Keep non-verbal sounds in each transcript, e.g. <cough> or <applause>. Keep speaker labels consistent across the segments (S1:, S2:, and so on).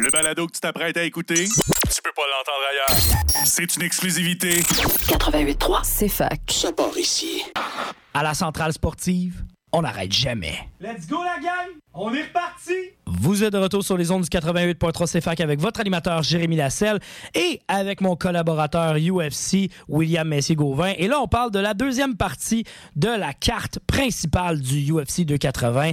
S1: Le balado que tu t'apprêtes à écouter, tu peux pas l'entendre ailleurs. C'est une exclusivité.
S2: 88.3, c'est fac.
S3: Ça part ici.
S4: À la centrale sportive, on n'arrête jamais.
S5: Let's go la gang! On est reparti!
S4: Vous êtes de retour sur les ondes du 88.3 CFAC avec votre animateur Jérémy Lasselle et avec mon collaborateur UFC William Messier-Gauvin. Et là, on parle de la deuxième partie de la carte principale du UFC 280.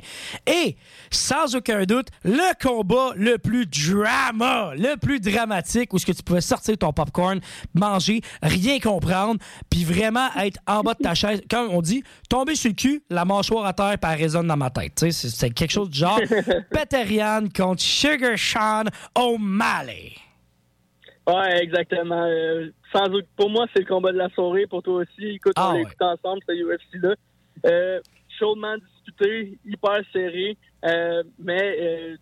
S4: Et sans aucun doute, le combat le plus drama, le plus dramatique où ce que tu pouvais sortir ton popcorn, manger, rien comprendre, puis vraiment être en bas de ta chaise. Quand on dit tomber sur le cul, la mâchoire à terre, par résonne dans ma tête. C'est quelque chose du genre <laughs> Peterian contre Sugar Sean O'Malley.
S6: Ouais, exactement. Euh, sans doute, pour moi, c'est le combat de la soirée. Pour toi aussi, écoute,
S4: Ah
S6: on
S4: ouais.
S6: l'écoute ensemble, ce UFC-là. Euh, chaudement disputé, hyper serré, euh, mais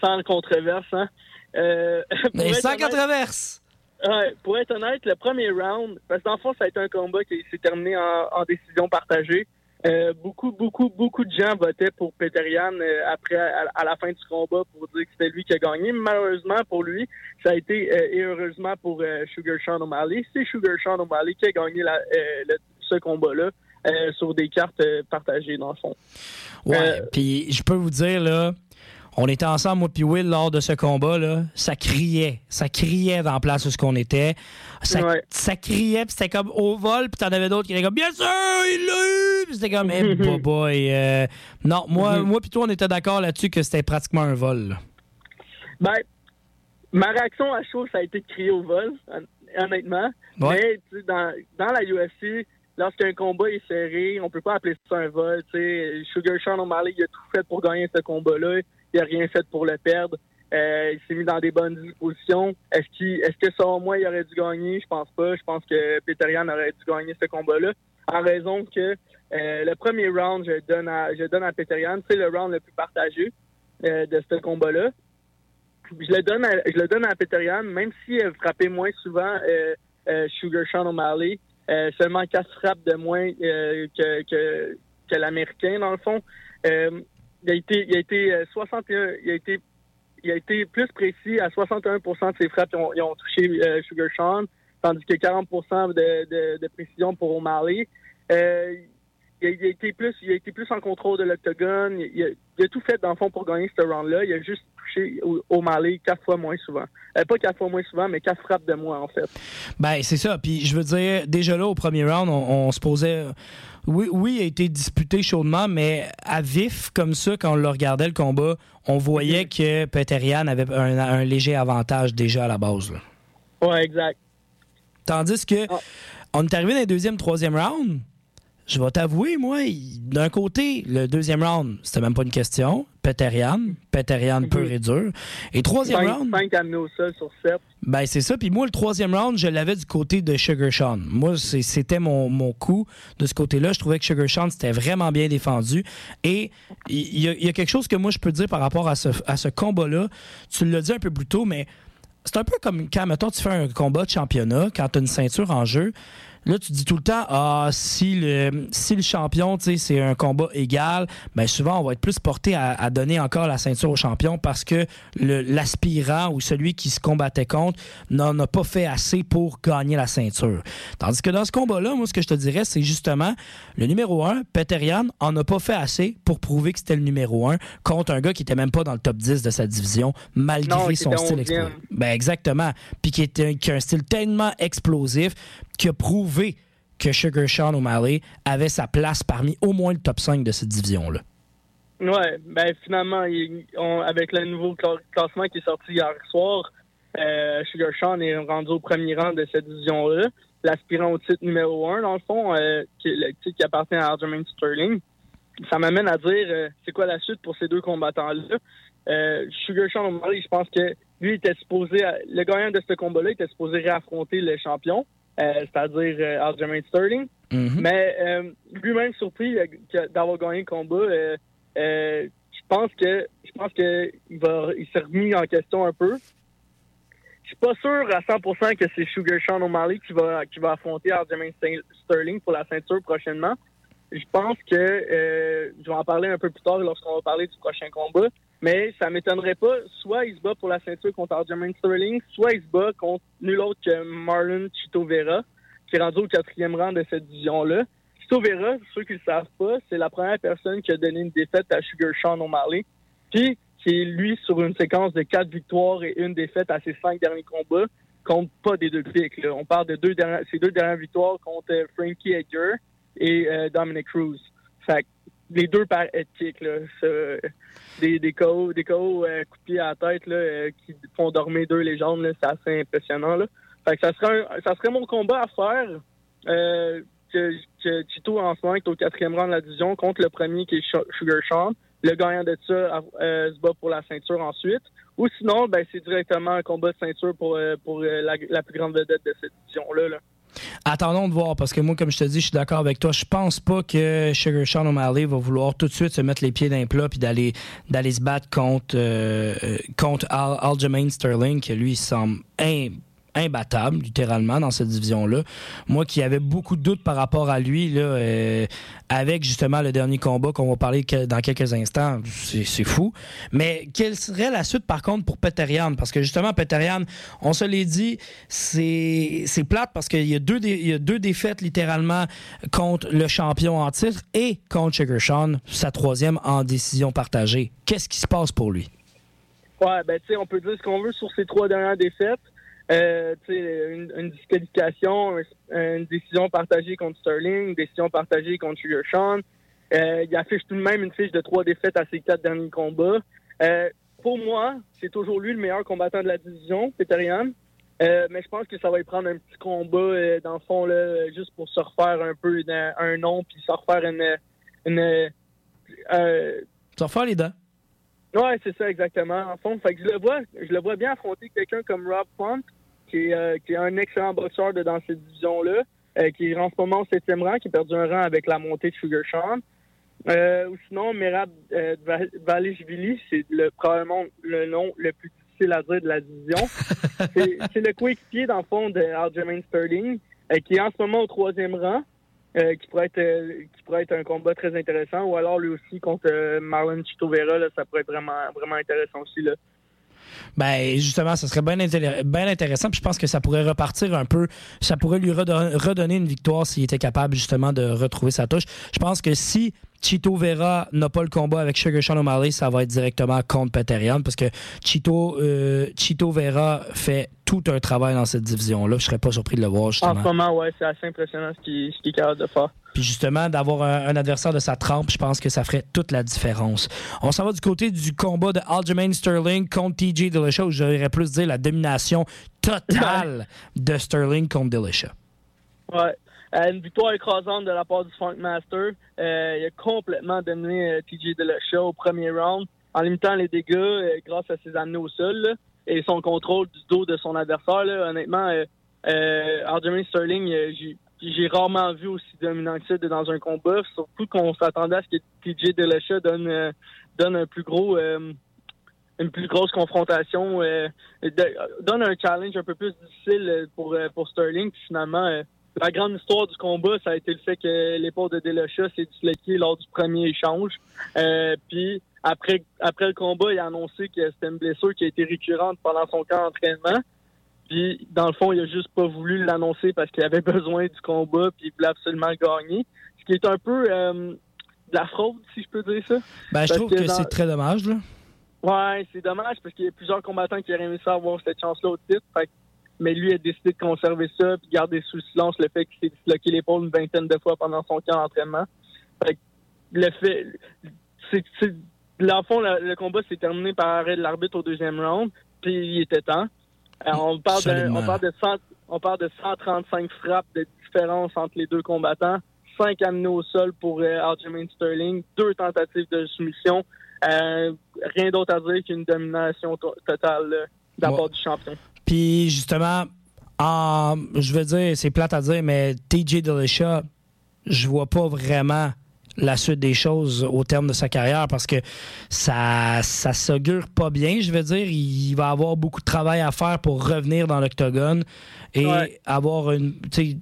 S6: sans controverse. Hein. <laughs>
S4: Mais sans
S6: honnête-
S4: controverse.
S6: Ouais, pour être honnête, le premier round, parce que dans le fond, ça a été un combat qui s'est terminé en, en décision partagée. Euh, beaucoup, beaucoup, beaucoup de gens votaient pour Peterian euh, après à, à la fin du combat pour dire que c'était lui qui a gagné. Malheureusement pour lui, ça a été euh, et heureusement pour Sugar Sean O'Malley, c'est Sugar Sean O'Malley qui a gagné la, le- ce combat-là euh, sur des cartes euh, partagées dans le fond.
S4: Ouais,
S6: Euh,
S4: puis je peux vous dire, là, on était ensemble, moi puis Will, lors de ce combat, là. Ça criait. Ça criait dans la place où ce qu'on était. Ça,
S6: Ouais.
S4: ça criait, puis c'était comme au vol, puis t'en avais d'autres qui étaient comme, bien sûr, il l'a eu! Puis c'était comme, eh, <laughs> boy, boy, euh, Non, moi,
S6: Mhm.
S4: moi puis toi, on était d'accord là-dessus que c'était pratiquement un vol. là.
S6: Ben, ma réaction à chaud, ça a été de crier au vol, hon- honnêtement.
S4: Ouais.
S6: Mais tu sais, dans, dans la UFC, lorsqu'un combat est serré, on peut pas appeler ça un vol. tu sais. Sugar Sean O'Malley, il a tout fait pour gagner ce combat-là. Il a rien fait pour le perdre. Euh, il s'est mis dans des bonnes dispositions. Est-ce que selon moi, il aurait dû gagner? Je pense pas. Je pense que Peterian aurait dû gagner ce combat-là. En raison que euh, le premier round, je donne à, je donne à Peterian. C'est le round le plus partagé euh, de ce combat-là. Je le donne à, je le à Peterian, même si elle frappait moins souvent Sugar Sean O'Malley. Seulement quatre frappes de moins que, que l'Américain, dans le fond. Euh, il a été, il a été euh, 61, il a été, il a été plus précis à 61% de ses frappes, ils ont, touché euh, Sugar Sean, tandis que 40 de, de, de précision pour O'Malley. Euh, il a, été plus, il a été plus en contrôle de l'octogone. Il, a, tout fait dans le fond pour gagner ce round-là. Il a juste touché O'Malley quatre fois moins souvent. Euh, pas quatre fois moins souvent, mais quatre frappes de moins en fait.
S4: Ben, c'est ça. Puis je veux dire, déjà là, au premier round, on se posait. Oui, oui, il a été disputé chaudement, mais à vif, comme ça, quand on le regardait, le combat, on voyait que Peterian avait un, un léger avantage déjà à la base.
S6: Ouais, exact.
S4: Tandis que
S6: Ah.
S4: on est arrivé dans le deuxième, troisième round. Je vais t'avouer, moi, d'un côté, le deuxième round, c'était même pas une question. Peterian, Peterian pur et dur. Et troisième round.
S6: 5 amenés au sol sur 7.
S4: Ben, c'est ça. Puis moi, le troisième round, je l'avais du côté de Sugar Sean. Moi, c'était mon, mon coup de ce côté-là. Je trouvais que Sugar Sean, c'était vraiment bien défendu. Et il y, a- il y a quelque chose que moi, je peux dire par rapport à ce, à ce combat-là. Tu l'as dit un peu plus tôt, mais c'est un peu comme quand, mettons, tu fais un combat de championnat, quand tu as une ceinture en jeu. Là, tu dis tout le temps, ah, si le, si le champion, tu sais, c'est un combat égal, ben souvent, on va être plus porté à, à donner encore la ceinture au champion parce que l'aspirant ou celui qui se combattait contre n'en a pas fait assez pour gagner la ceinture. Tandis que dans ce combat-là, moi, ce que je te dirais, c'est justement le numéro 1, Peterian, en a pas fait assez pour prouver que c'était le numéro 1 contre un gars qui était même pas dans le top 10 de sa division, malgré
S6: Non,
S4: son style
S6: 11e.
S4: explosif. Ben exactement. Puis qui, était, qui a un style tellement explosif qui a prouvé que Sugar Sean O'Malley avait sa place parmi au moins le top 5 de cette division-là.
S6: Ouais, ben finalement, avec le nouveau cla- classement qui est sorti hier soir, euh, Sugar Sean est rendu au premier rang de cette division-là. L'aspirant au titre numéro un, dans le fond, euh, qui, le titre qui appartient à Aljamain Sterling. Ça m'amène à dire, euh, c'est quoi la suite pour ces deux combattants-là? Sugar Sean O'Malley, je pense que lui était supposé, le gagnant de ce combat-là était supposé réaffronter le champion, c'est-à-dire euh, Aljamain Sterling.
S4: Mhm.
S6: Mais euh, lui-même surpris euh, d'avoir gagné le combat. euh, euh, je pense que je pense que il va il s'est remis en question un peu. Je suis pas sûr à 100% que c'est Sugar Sean O'Malley qui va qui va affronter Aljamain Sterling pour la ceinture prochainement. Je pense que euh, je vais en parler un peu plus tard lorsqu'on va parler du prochain combat. Mais ça m'étonnerait pas. Soit il se bat pour la ceinture contre Aljamain Sterling, soit il se bat contre nul autre que Marlon Chito Vera, qui est rendu au quatrième rang de cette division-là. Chito Vera, ceux qui ne le savent pas, c'est la première personne qui a donné une défaite à Sugar Sean O'Malley. Puis, qui est lui sur une séquence de quatre victoires et une défaite à ses cinq derniers combats, compte pas des deux pics. On parle de deux dernières, ces deux dernières victoires contre Frankie Edgar et euh, Dominic Cruz. Fait les deux par éthique, là. des, des KO, des KO euh, pied à la tête là, euh, qui font dormir deux légendes, c'est assez impressionnant. Là. Fait que ça serait ça serait mon combat à faire. Euh, que, que Tito en ce moment est au quatrième rang de la division contre le premier qui est Sugar Sean. Le gagnant de ça se bat pour la ceinture ensuite. Ou sinon, ben c'est directement un combat de ceinture pour, pour la, plus grande vedette de cette division-là. là.
S4: Attendons de voir, parce que moi, comme je te dis, je suis d'accord avec toi. Je pense pas que Sugar Sean O'Malley va vouloir tout de suite se mettre les pieds d'un plat puis d'aller d'aller se battre contre, euh, euh Sterling, qui lui, semble imbattable, littéralement, dans cette division-là. Moi qui avais beaucoup de doutes par rapport à lui, là, euh, avec justement le dernier combat qu'on va parler dans quelques instants, c'est fou. Mais quelle serait la suite, par contre, pour Peterian? Parce que justement, Peterian, on se l'est dit, c'est plate parce qu'il y, a deux défaites, littéralement, contre le champion en titre et contre Sugar Sean, sa troisième en décision partagée. Qu'est-ce qui se passe pour lui?
S6: Ouais, ben, tu sais, on peut dire ce qu'on veut sur ces trois dernières défaites. Euh, une, disqualification, une décision partagée contre Sterling, une décision partagée contre Sean. Euh, il affiche tout de même une fiche de trois défaites à ses quatre derniers combats. Euh, pour moi, c'est toujours lui le meilleur combattant de la division, Peterian. Mais je pense que ça va y prendre un petit combat, dans le fond, là, juste pour se refaire un peu un, nom, puis se refaire une... une
S4: se refaire les dents.
S6: Ouais, c'est ça exactement. En fond, fait que je le vois, je le vois bien affronter quelqu'un comme Rob Font, qui est, euh, qui est un excellent boxeur de, dans cette division-là, euh, qui est en ce moment au septième rang, qui a perdu un rang avec la montée de Sugar Sean. Euh, ou sinon, Merab euh, Valishvili, c'est le, probablement le nom le plus difficile à dire de la division. <laughs> c'est le coéquipier, dans le fond, de Aljamain Sterling, qui est en ce moment au troisième rang. Euh, qui pourrait être euh, qui pourrait être un combat très intéressant ou alors lui aussi contre euh, Marlon Chitovera là, ça pourrait être vraiment vraiment intéressant aussi là.
S4: Ben justement, ça serait bien, intéressant. Puis je pense que ça pourrait repartir un peu. Ça pourrait lui redonner une victoire s'il était capable justement de retrouver sa touche. Je pense que si Chito Vera n'a pas le combat avec Sugar Sean O'Malley, ça va être directement contre Peterian parce que Chito, euh, Chito Vera fait tout un travail dans cette division-là. Je serais pas surpris de le voir, justement.
S6: En ce moment, ouais, c'est assez impressionnant ce qu'il est capable de faire.
S4: Puis justement, d'avoir un, adversaire de sa trempe, je pense que ça ferait toute la différence. On s'en va du côté du combat de Aljamain Sterling contre TJ Dillashaw, j'aurais plus dire la domination totale de Sterling contre Dillashaw.
S6: Ouais. Euh, une victoire écrasante de la part du Funk Master. Euh, il a complètement dominé euh, TJ Dillashaw au premier round en limitant les dégâts grâce à ses amenés au sol et son contrôle du dos de son adversaire. Honnêtement, euh, Sterling, j'ai rarement vu aussi dominant que ça dans un combat, surtout qu'on s'attendait à ce que TJ Dillashaw donne, donne un plus gros une plus grosse confrontation, donne un challenge un peu plus difficile pour, pour Sterling. Puis finalement, la grande histoire du combat, ça a été le fait que l'épaule de Delocha s'est disloquée lors du premier échange. Euh, puis après, après le combat, il a annoncé que c'était une blessure qui a été récurrente pendant son camp d'entraînement. Puis dans le fond, il a juste pas voulu l'annoncer parce qu'il avait <laughs> besoin du combat puis il voulait absolument gagner. Ce qui est un peu euh, de la fraude, si je peux dire ça.
S4: Ben, je trouve que, c'est très dommage, là.
S6: Ouais, c'est dommage parce qu'il y a plusieurs combattants qui auraient aimé ça avoir cette chance-là au titre. Fait mais lui a décidé de conserver ça puis garder sous silence le fait qu'il s'est disloqué l'épaule une vingtaine de fois pendant son camp d'entraînement. le fait, c'est, c'est, fond, le, combat s'est terminé par arrêt de l'arbitre au deuxième round, puis il était temps. Euh, on parle de, on parle de on parle de 135 frappes de différence entre les deux combattants, 5 amenés au sol pour euh, Aljamain Sterling, deux tentatives de soumission. Euh, rien d'autre à dire qu'une domination totale d'abord du champion.
S4: Puis justement, je veux dire, c'est plate à dire, mais TJ Dillashaw, je vois pas vraiment la suite des choses au terme de sa carrière parce que ça ça s'augure pas bien, je veux dire. Il va avoir beaucoup de travail à faire pour revenir dans l'octogone et avoir une.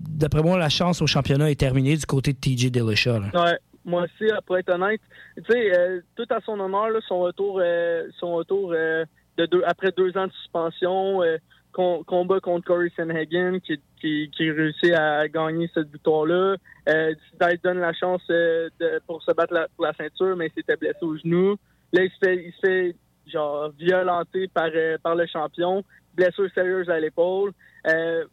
S4: D'après moi, la chance au championnat est terminée du côté de TJ Dillashaw.
S6: Ouais. moi aussi, pour être honnête. Tu sais, tout à son honneur, son retour, son retour de deux, après deux ans de suspension, combat contre Corey Sanhagen qui, réussit à gagner cette victoire-là. Euh, donne la chance de, pour se battre pour la ceinture, mais il s'était blessé au genou. Là, il se fait, genre violenté par, par le champion. Blessure sérieuse à l'épaule. Euh,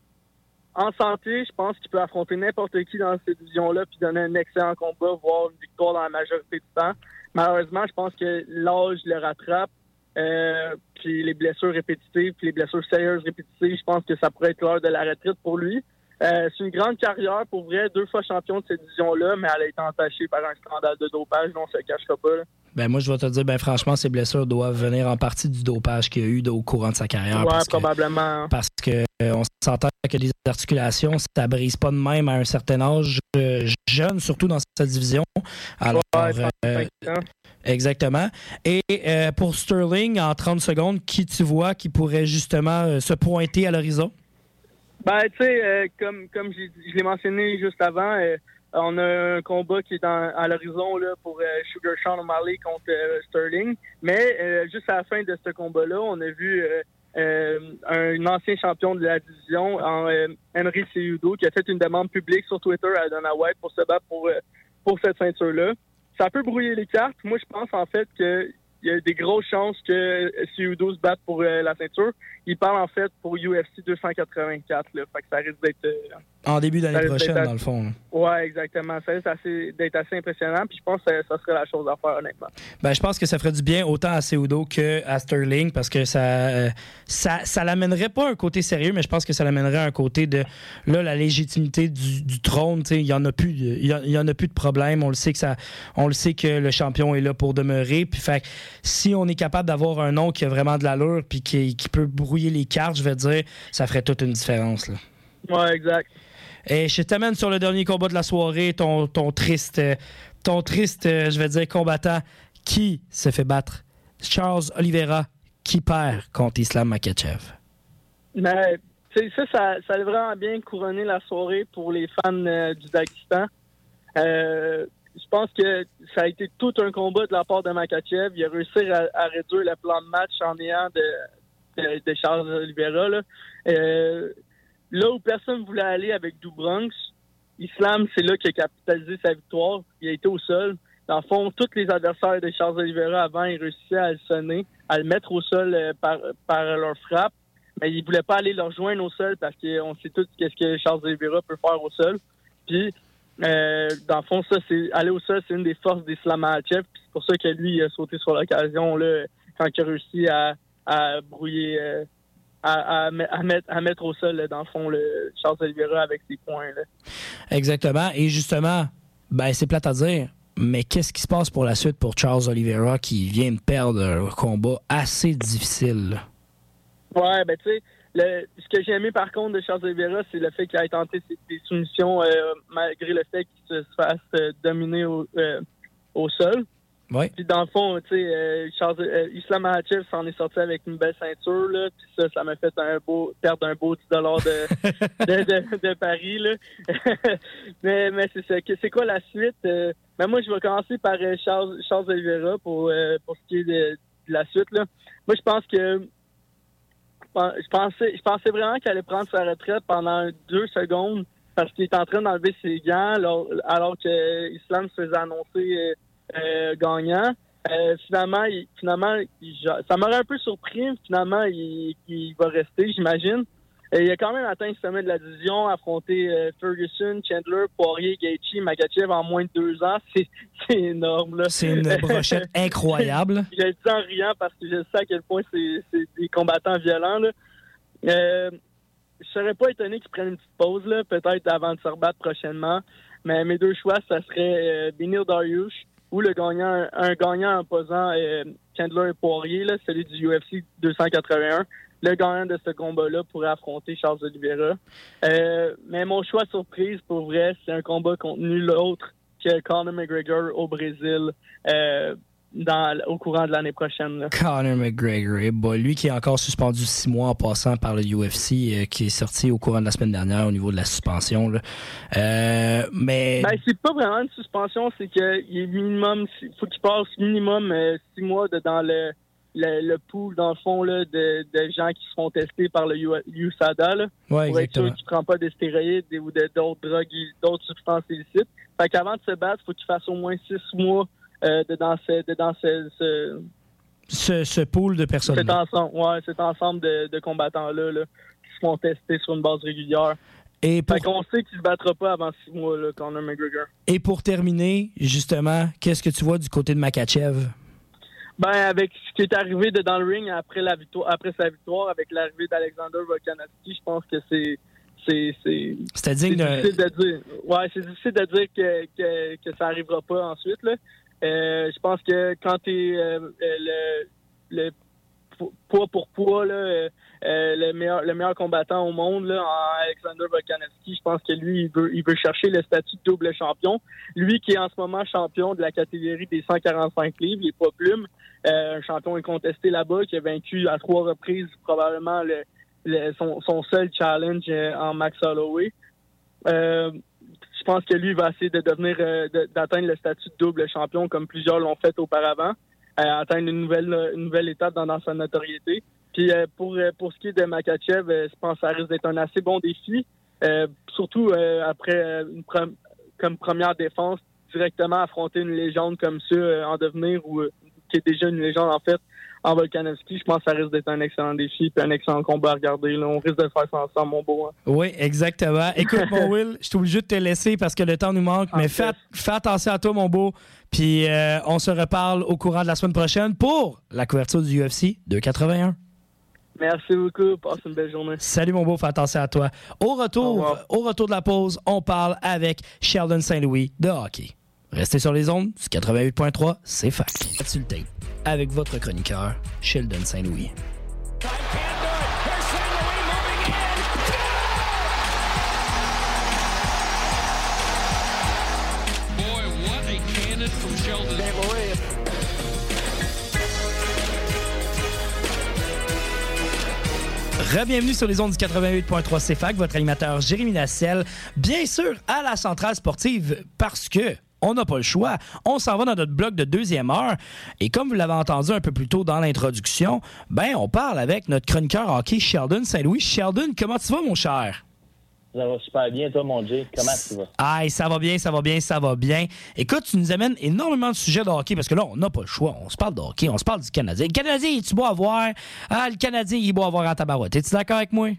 S6: en santé, je pense qu'il peut affronter n'importe qui dans cette division-là puis donner un excellent combat, voire une victoire dans la majorité du temps. Malheureusement, je pense que l'âge le rattrape. Euh, puis les blessures répétitives, puis les blessures sérieuses répétitives, je pense que ça pourrait être l'heure de la retraite pour lui. Euh, c'est une grande carrière pour vrai, deux fois champion de cette division-là, mais elle a été entachée par un scandale de dopage, on se cachera pas.
S4: Ben moi, je vais te dire, ben franchement, ces blessures doivent venir en partie du dopage qu'il y a eu au courant de sa carrière.
S6: Ouais, probablement.
S4: parce que euh, on s'entend que les articulations, ça brise pas de même à un certain âge euh, jeune, surtout dans cette division. Alors, euh, exactement. Et pour Sterling, en 30 secondes, qui tu vois qui pourrait justement se pointer à l'horizon?
S6: Ben, tu sais, comme, comme je l'ai mentionné juste avant, on a un combat qui est à l'horizon là, pour euh, Sugar Sean O'Malley contre euh, Sterling. Mais euh, juste à la fin de ce combat-là, on a vu un ancien champion de la division, Henry Seudo, qui a fait une demande publique sur Twitter à Dana White pour se battre pour, pour cette ceinture-là. Ça peut brouiller les cartes. Moi, je pense en fait que il y a des grosses chances que Seudo se batte pour la ceinture. Il parle en fait pour UFC 284. Là. Fait que ça risque d'être
S4: en début d'année prochaine, dans le fond.
S6: Oui, exactement. Ça risque d'être assez impressionnant. Puis je pense que ça, serait la chose à faire, honnêtement.
S4: Ben, je pense que ça ferait du bien autant à Seudo qu'à Sterling parce que ça, euh, ça, ça l'amènerait pas un côté sérieux, mais je pense que ça l'amènerait un côté de là, la légitimité du, trône. Il n'y en a plus il y, en a plus de problème. On le sait que ça, on le sait que le champion est là pour demeurer. Puis fait si on est capable d'avoir un nom qui a vraiment de l'allure puis qui, qui peut brouiller les cartes, je vais dire, ça ferait toute une différence. Là.
S6: Ouais, exact.
S4: Et je t'amène sur le dernier combat de la soirée, ton, ton triste, ton triste, je vais dire, combattant qui se fait battre. Charles Oliveira qui perd contre Islam Makachev.
S6: Mais, ça, ça, ça a vraiment bien couronné la soirée pour les fans euh, du Dakistan. Euh, je pense que ça a été tout un combat de la part de Makachev. Il a réussi à, réduire le plan de match en ayant de, de, Charles Oliveira. Là. Euh, là où personne voulait aller avec Dubronx, Islam, c'est là qu'il a capitalisé sa victoire. Il a été au sol. Dans le fond, tous les adversaires de Charles Oliveira avant, ils réussissaient à le sonner, à le mettre au sol euh, par, leur frappe. Mais ils ne voulaient pas aller leur joindre au sol parce qu'on sait tous qu'est-ce que Charles Oliveira peut faire au sol. Puis, euh, dans le fond, ça, c'est aller au sol, c'est une des forces d'Islam Makhachev. c'est pour ça que lui, il a sauté sur l'occasion là, quand il a réussi à, à brouiller euh, à, mettre, à, mettre, au sol, dans le fond, le Charles Oliveira avec ses points. Là.
S4: Exactement. Et justement, ben, c'est plate à dire, mais qu'est-ce qui se passe pour la suite pour Charles Oliveira qui vient de perdre un combat assez difficile?
S6: Ouais, ben tu sais, ce que j'ai aimé par contre de Charles Oliveira, c'est le fait qu'il ait tenté ses, soumissions euh, malgré le fait qu'il se fasse euh, dominer au, euh, au sol.
S4: Ouais.
S6: Puis dans le fond, tu sais, euh, euh, Islam Makhachev s'en est sorti avec une belle ceinture, là. Puis ça, ça m'a fait un beau, perdre un beau 10 dollars <laughs> de, de, de, Paris, là. <laughs> mais mais c'est ça. C'est quoi la suite? Euh, ben moi, je vais commencer par Charles, Charles Oliveira pour, pour ce qui est de, la suite, là. Moi, je pense que je pensais, vraiment qu'elle allait prendre sa retraite pendant deux secondes parce qu'il est en train d'enlever ses gants alors, que Islam se faisait annoncer euh, gagnant. Euh, finalement, il, finalement, ça m'aurait un peu surpris. Finalement, il, va rester, j'imagine. Il a quand même atteint le sommet de la division, affronté euh, Ferguson, Chandler, Poirier, Gaethje, Makachev en moins de deux ans. <laughs> C'est énorme.
S4: C'est une brochette <laughs> incroyable.
S6: je le dis en riant parce que je sais à quel point c'est des combattants violents. Là. Euh, je serais pas étonné qu'ils prennent une petite pause, peut-être avant de se rebattre prochainement. Mais mes deux choix, ça serait Benil Dariush ou le gagnant, un gagnant imposant euh, Chandler et Poirier, là, celui du UFC 281. Le gagnant de ce combat-là pourrait affronter Charles Oliveira. Euh, mais mon choix surprise, pour vrai, c'est un combat contre nul autre que Conor McGregor au Brésil. Euh, dans, au courant de l'année prochaine. Là.
S4: Conor McGregor, eh lui qui est encore suspendu six mois en passant par le UFC, euh, qui est sorti au courant de la semaine dernière au niveau de la suspension. Là. Euh, mais
S6: Ben, c'est pas vraiment une suspension, c'est qu'il est minimum, faut qu'il passe minimum euh, six mois de, dans le, le, le pool, dans le fond, là, de, de gens qui seront testés par le USADA, là,
S4: ouais,
S6: pour être sûr qu'il prend pas de stéroïdes ou d'autres drogues, d'autres substances illicites. Fait qu'avant de se battre, faut qu'il fasse au moins six mois euh, de dans, ce, de dans ce, ce-
S4: Ce, ce pool de personnes.
S6: cet ensemble, ouais, cet ensemble de, de combattants-là là, qui se font tester sur une base régulière.
S4: Et pour,
S6: Fait qu'on sait qu'il se battra pas avant six mois, là, Conor McGregor.
S4: et pour terminer, justement, qu'est-ce que tu vois du côté de Makachev?
S6: Ben, avec ce qui est arrivé de dans le ring après la victoire, après sa victoire, avec l'arrivée d'Alexander Volkanovski, je pense que c'est c'est difficile de dire. Ouais, c'est difficile de dire que, que, que ça arrivera pas ensuite. Là. Euh, je pense que quand tu es le, le po- poids pour poids, là, euh, euh, le, meilleur, le meilleur combattant au monde, là, en Alexander Volkanovski, je pense que lui, il veut, il veut chercher le statut de double champion. Lui qui est en ce moment champion de la catégorie des 145 livres, il est pas plume, euh, un champion incontesté là-bas, qui a vaincu à trois reprises probablement le, le- son, seul challenge euh, en Max Holloway. Euh, je pense que lui va essayer de devenir euh, de- d'atteindre le statut de double champion comme plusieurs l'ont fait auparavant, euh, atteindre une nouvelle une nouvelle étape dans, dans sa notoriété. Puis euh, pour euh, pour ce qui est de Makachev, euh, je pense que ça risque d'être un assez bon défi, euh, surtout euh, après euh, une comme première défense directement affronter une légende comme ça euh, en devenir ou euh, qui est déjà une légende en fait en Volkanovski, je pense que ça risque d'être un excellent défi et un excellent combat à regarder. Là. On risque de faire ça ensemble, mon beau. hein.
S4: Oui, exactement. Écoute, mon <laughs> Will, je suis obligé de te laisser parce que le temps nous manque, mais fais, fais attention à toi, mon beau. Puis euh, on se reparle au courant de la semaine prochaine pour la couverture du UFC 281.
S6: Merci beaucoup. Passe une belle journée.
S4: Salut, mon beau, fais attention à toi. Au retour, au retour de la pause, on parle avec Sheldon Saint-Louis de hockey. Restez sur les ondes, du 88.3, c'est fac. Avec votre chroniqueur, Sheldon Saint-Louis. Re-bienvenue sur les ondes du 88.3 CFAC, votre animateur Jérémy Nassel. Bien sûr, à la centrale sportive, parce que on n'a pas le choix. On s'en va dans notre bloc de deuxième heure. Et comme vous l'avez entendu un peu plus tôt dans l'introduction, ben, on parle avec notre chroniqueur hockey, Sheldon Saint-Louis. Sheldon, comment tu vas, mon cher?
S7: Ça va super bien, toi, mon Jay. Comment tu vas?
S4: Aïe, ça va bien, ça va bien, ça va bien. Écoute, tu nous amènes énormément de sujets de hockey parce que là, on n'a pas le choix. On se parle de hockey, on se parle du Canadien. Le Canadien, est-tu beau à voir? Ah, le Canadien, il est beau à voir en tabarouette. Es-tu d'accord avec moi?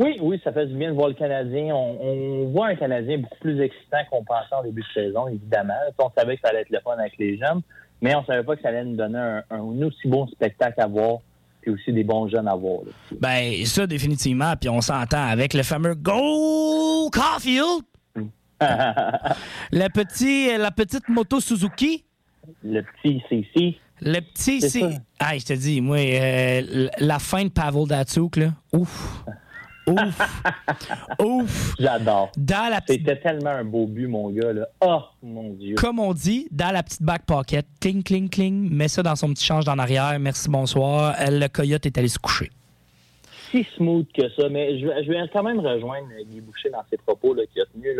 S7: Oui, oui, ça fait du bien de voir le Canadien. On, on voit un Canadien beaucoup plus excitant qu'on pensait en début de saison, évidemment. On savait que ça allait être le fun avec les jeunes, mais on savait pas que ça allait nous donner un, un aussi bon spectacle à voir, puis aussi des bons jeunes à voir. là.
S4: Ben, ça, définitivement. Puis on s'entend avec le fameux Go Caulfield. <laughs> Le petit, la petite moto Suzuki.
S7: le petit CC.
S4: Le petit,
S7: ça.
S4: Ah, je te dis, moi, euh, la fin de Pavel Datsuk, là. Ouf. Ouf. <laughs> Ouf.
S7: J'adore.
S4: Dans la petite.
S7: C'était tellement un beau but, mon gars. Là. Oh, mon Dieu.
S4: Comme on dit, dans la petite back pocket, cling, cling, cling, met ça dans son petit change en arrière, merci, bonsoir. Le coyote est allé se coucher.
S7: si smooth que ça, mais je, vais- je vais quand même rejoindre Guy Boucher dans ses propos qu'il a tenus.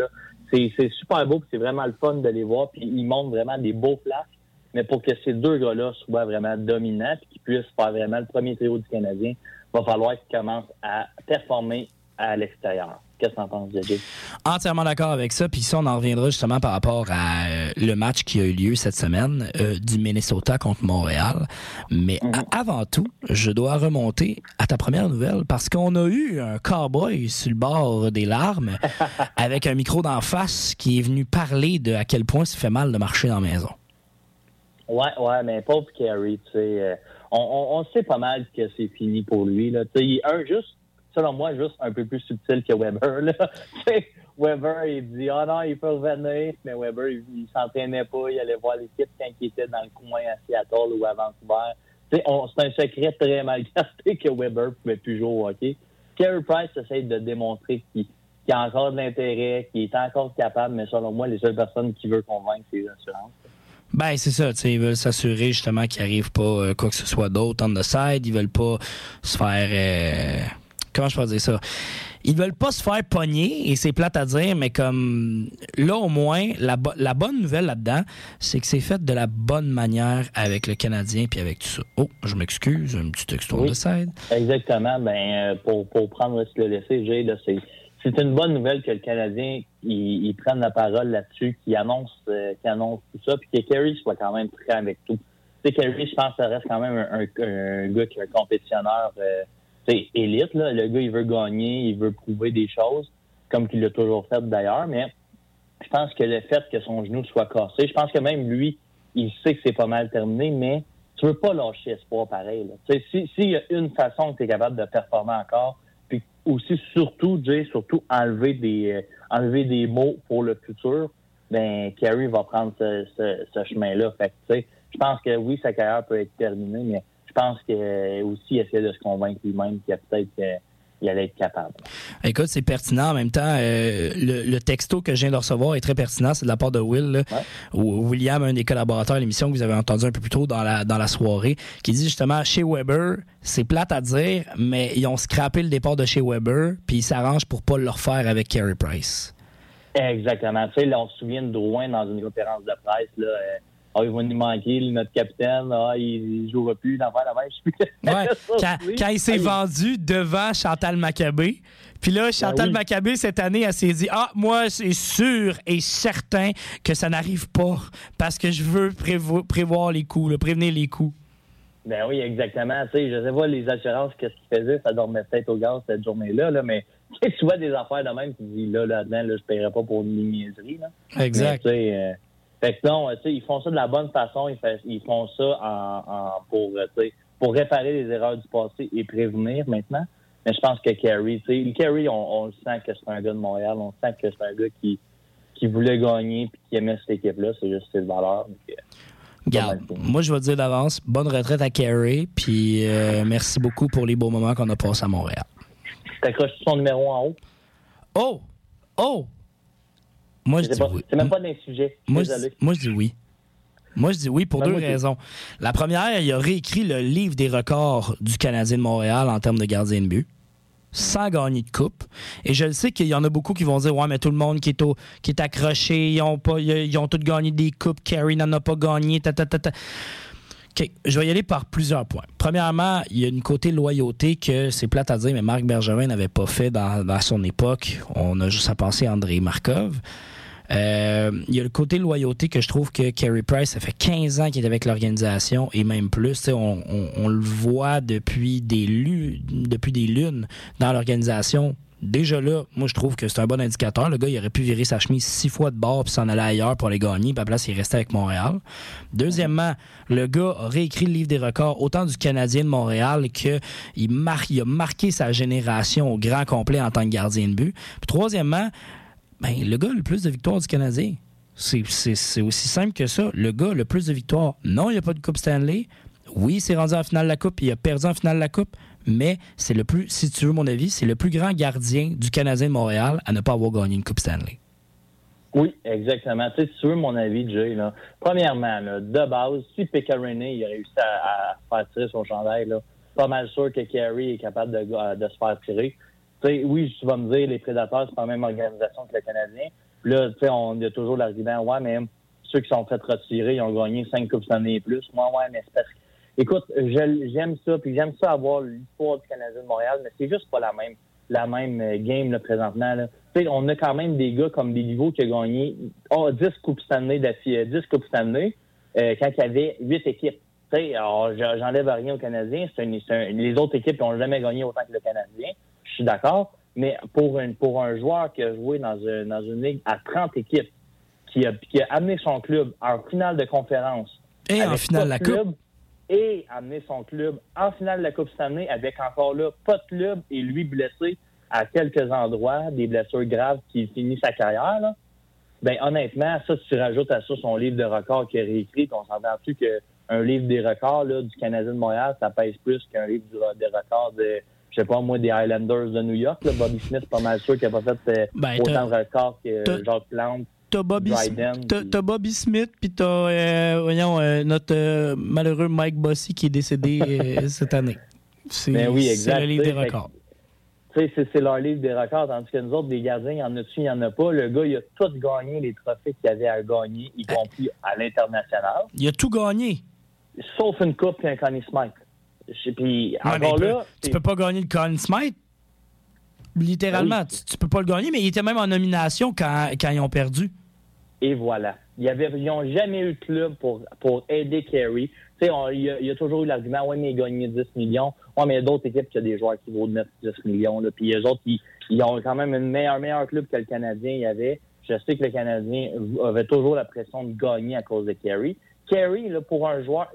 S7: C'est, super beau, c'est vraiment le fun de les voir, puis ils montrent vraiment des beaux flashs. Mais pour que ces deux gars-là soient vraiment dominants, puis qu'ils puissent faire vraiment le premier trio du Canadien, il va falloir qu'ils commencent à performer à l'extérieur. Qu'est-ce que t'en penses, JJ?
S4: Entièrement d'accord avec ça. Puis ça, on en reviendra justement par rapport à euh, le match qui a eu lieu cette semaine euh, du Minnesota contre Montréal. Mais a- avant tout, je dois remonter à ta première nouvelle parce qu'on a eu un cowboy sur le bord des larmes <laughs> avec un micro d'en face qui est venu parler de à quel point ça fait mal de marcher dans la maison.
S7: Ouais, ouais, mais pauvre Carey, tu sais, euh, on, on, sait pas mal que c'est fini pour lui. Là. Il est un juste, selon moi, juste un peu plus subtil que Weber. Là. <laughs> Weber, il dit Ah non, il peut revenir, mais Weber, il, il s'entraînait pas, il allait voir l'équipe quand il était dans le coin à Seattle ou à Vancouver. C'est un secret très mal gardé que Weber pouvait plus jouer au hockey. Carey Price essaie de démontrer qu'il qu'il a encore de l'intérêt, qu'il est encore capable, mais selon moi, les seules personnes qui veulent convaincre, c'est les assurances.
S4: Ben, c'est ça, tu sais, ils veulent s'assurer justement qu'il arrive pas euh, quoi que ce soit d'autre on the side. Ils veulent pas se faire. euh, comment je peux dire ça? Ils veulent pas se faire pogner, et c'est plate à dire, mais comme là, au moins, la, bo- la bonne nouvelle là-dedans, c'est que c'est fait de la bonne manière avec le Canadien puis avec tout ça. Oh, je m'excuse, un petit texto
S7: Oui.
S4: de side.
S7: Exactement. Ben, euh, pour, pour prendre ce que le laisser, Jay, là, c'est, c'est une bonne nouvelle que le Canadien il, il prenne la parole là-dessus, qu'il annonce, euh, qu'il annonce tout ça, puis que Kerry soit quand même prêt avec tout. Tu sais, Kerry, je pense que ça reste quand même un, un- un gars qui est un compétitionneur euh, élite. Là. Le gars, il veut gagner, il veut prouver des choses, comme qu'il l'a toujours fait d'ailleurs, mais je pense que le fait que son genou soit cassé, je pense que même lui, il sait que c'est pas mal terminé, mais tu veux pas lâcher espoir pareil. Sais, si- S'il y a une façon que tu es capable de performer encore, aussi, surtout, Jay, surtout enlever des euh, enlever des mots pour le futur, ben Kerry va prendre ce, ce, ce chemin-là. Fait tu sais, je pense que oui, sa carrière peut être terminée, mais je pense que euh, aussi il essaie de se convaincre lui-même qu'il a peut-être euh, il allait être capable.
S4: Écoute, c'est pertinent. En même temps, euh, le, le texto que je viens de recevoir est très pertinent. C'est de la part de Will, là, ou William, un des collaborateurs de l'émission que vous avez entendu un peu plus tôt dans la, dans la soirée, qui dit justement chez Weber, c'est plate à dire, mais ils ont scrappé le départ de chez Weber, puis ils s'arrangent pour pas le refaire avec Carey Price.
S7: Exactement. Tu sais, là, on se souvient de Drouin dans une conférence de presse, là. euh, ah, il va nous manquer, notre capitaine. Ah, il ne jouera plus dans la Je sais plus.
S4: Ouais,
S7: Ça,
S4: quand,
S7: oui.
S4: quand il s'est vendu devant Chantal Maccabé. Puis là, Chantal
S7: oui.
S4: Maccabé, cette année, elle s'est dit Ah, moi, c'est sûr et certain que ça n'arrive pas parce que je veux prévo- prévoir les coups, là, prévenir les coups.
S7: Ben oui, exactement. Tu sais, je sais pas les assurances, qu'est-ce qu'ils faisaient, ça dormait peut-être au gaz cette journée-là, là, mais <laughs> tu vois des affaires de même, tu te dis là, là-dedans, là, je paierais pas pour une niaiserie. Là.
S4: Exact.
S7: Mais, euh, fait que non, sais, ils font ça de la bonne façon, ils, fait- ils font ça en, en- pour, euh, pour réparer les erreurs du passé et prévenir maintenant. Mais je pense que Kerry, Kerry, on, on le sent que c'est un gars de Montréal, on sent que c'est un gars qui, qui voulait gagner puis qui aimait cette équipe-là, c'est juste ses valeurs. Donc, euh,
S4: Regarde, moi, je vais te dire d'avance, bonne retraite à Carey, puis euh, merci beaucoup pour les beaux moments qu'on a passés à Montréal.
S7: T'accroches son numéro en haut?
S4: Oh! Oh! Moi, je dis
S7: pas,
S4: oui.
S7: C'est même pas d'un sujet.
S4: Moi, je, moi, je dis oui. Moi, je dis oui pour
S7: Ben,
S4: deux raisons. La première, il a réécrit le livre des records du Canadien de Montréal en termes de gardien de but, sans gagner de coupe. Et je le sais qu'il y en a beaucoup qui vont dire Ouais, mais tout le monde qui est, au- qui est accroché, ils ont, pas, ils, ont tous gagné des coupes, Carey n'en a pas gagné, ta, ta, ta, ta. OK, je vais y aller par plusieurs points. Premièrement, il y a une côté loyauté que c'est plate à dire, mais Marc Bergevin n'avait pas fait dans, dans son époque. On a juste à penser à André Markov. Euh, il y a le côté loyauté que je trouve que Carey Price, ça fait 15 ans qu'il est avec l'organisation et même plus. On, on- on le voit depuis des, lu- depuis des lunes dans l'organisation. Déjà là, moi je trouve que c'est un bon indicateur. Le gars, il aurait pu virer sa chemise six fois de bord puis s'en aller ailleurs pour aller gagner. Puis à la place, il restait avec Montréal. Deuxièmement, le gars a réécrit le livre des records autant du Canadien de Montréal que il, mar- il a marqué sa génération au grand complet en tant que gardien de but. Puis troisièmement, ben, le gars le plus de victoires du Canadien. C'est- C'est c'est aussi simple que ça. Le gars le plus de victoires. Non, il n'y a pas de Coupe Stanley. Oui, il s'est rendu en finale de la Coupe. Il a perdu en finale de la Coupe. Mais c'est le plus, si tu veux mon avis, c'est le plus grand gardien du Canadien de Montréal à ne pas avoir gagné une Coupe Stanley.
S7: Oui, exactement. Tu si tu veux mon avis, Jay, premièrement, de base, si Pecorine il a réussi à, faire tirer son chandail, pas mal sûr que Carey est capable de, de se faire tirer. Oui, tu vas me dire, les Prédateurs, c'est pas la même organisation que le Canadien. Là, tu sais, on a toujours l'argument, ouais, mais ceux qui sont fait retirer, ils ont gagné cinq coupes cette année et plus. Moi, ouais, mais c'est parce que Écoute, j'aime ça, puis j'aime ça avoir l'histoire du Canadien de Montréal, mais c'est juste pas la même la même euh, game là, présentement. Là. On a quand même des gars comme des niveaux qui ont gagné oh, 10 Coupes Stanley d'affilée, 10 Coupes Stanley euh, quand il y avait 8 équipes. Alors, je- j'enlève rien aux Canadiens. C'est les autres équipes n'ont jamais gagné autant que le Canadien. Je suis d'accord. Mais pour, une, pour un joueur qui a joué dans, un- dans une ligue à 30 équipes, qui a, qui a amené son club en finale de conférence,
S4: Et en finale de la
S7: club,
S4: Coupe.
S7: Et amener son club en finale de la Coupe cette année avec encore là pas de club et lui blessé à quelques endroits, des blessures graves qui finit sa carrière. Là. Ben honnêtement, ça, si tu rajoutes à ça son livre de records qu'il a réécrit, on s'entend-tu qu'un livre des records là, du Canadien de Montréal, ça pèse plus qu'un livre des records de, je sais pas moi, des Highlanders de New York. Là. Bobby Smith, pas mal sûr qu'il n'a pas fait euh,
S4: Ben,
S7: autant de records que Jacques Plante
S4: t'as Bobby,
S7: puis-
S4: Bobby Smith, puis t'as euh, voyons, euh, notre euh, malheureux Mike Bossy qui est décédé <laughs> cette année. C'est
S7: Ben oui, exact,
S4: le livre des records.
S7: Tu sais, c'est- leur livre des records, tandis que nous autres, des gardiens, il y en a dessus, il y en a pas. Le gars, il a tout gagné les trophées qu'il avait à gagner, y compris à l'international,
S4: Il a tout gagné.
S7: sauf une coupe et un Connie Smith. Puis
S4: Ouais,
S7: encore
S4: peut-
S7: là,
S4: tu peux pas gagner le Conn Smythe? Littéralement,
S7: oui.
S4: tu, tu peux pas le gagner, mais il était même en nomination quand, quand ils ont perdu.
S7: et voilà. Il y avait, ils n'ont jamais eu de club pour, pour aider Kerry. Tu sais, il y, a, il y a toujours eu l'argument, oui, mais il a gagné 10 millions. Oui, mais il y a d'autres équipes qui ont des joueurs qui vaut 9, 10 millions. Là. Puis les autres, ils, ils ont quand même une meilleure, meilleur club que le Canadien y avait. Je sais que le Canadien avait toujours la pression de gagner à cause de Kerry. Kerry, là, pour un joueur,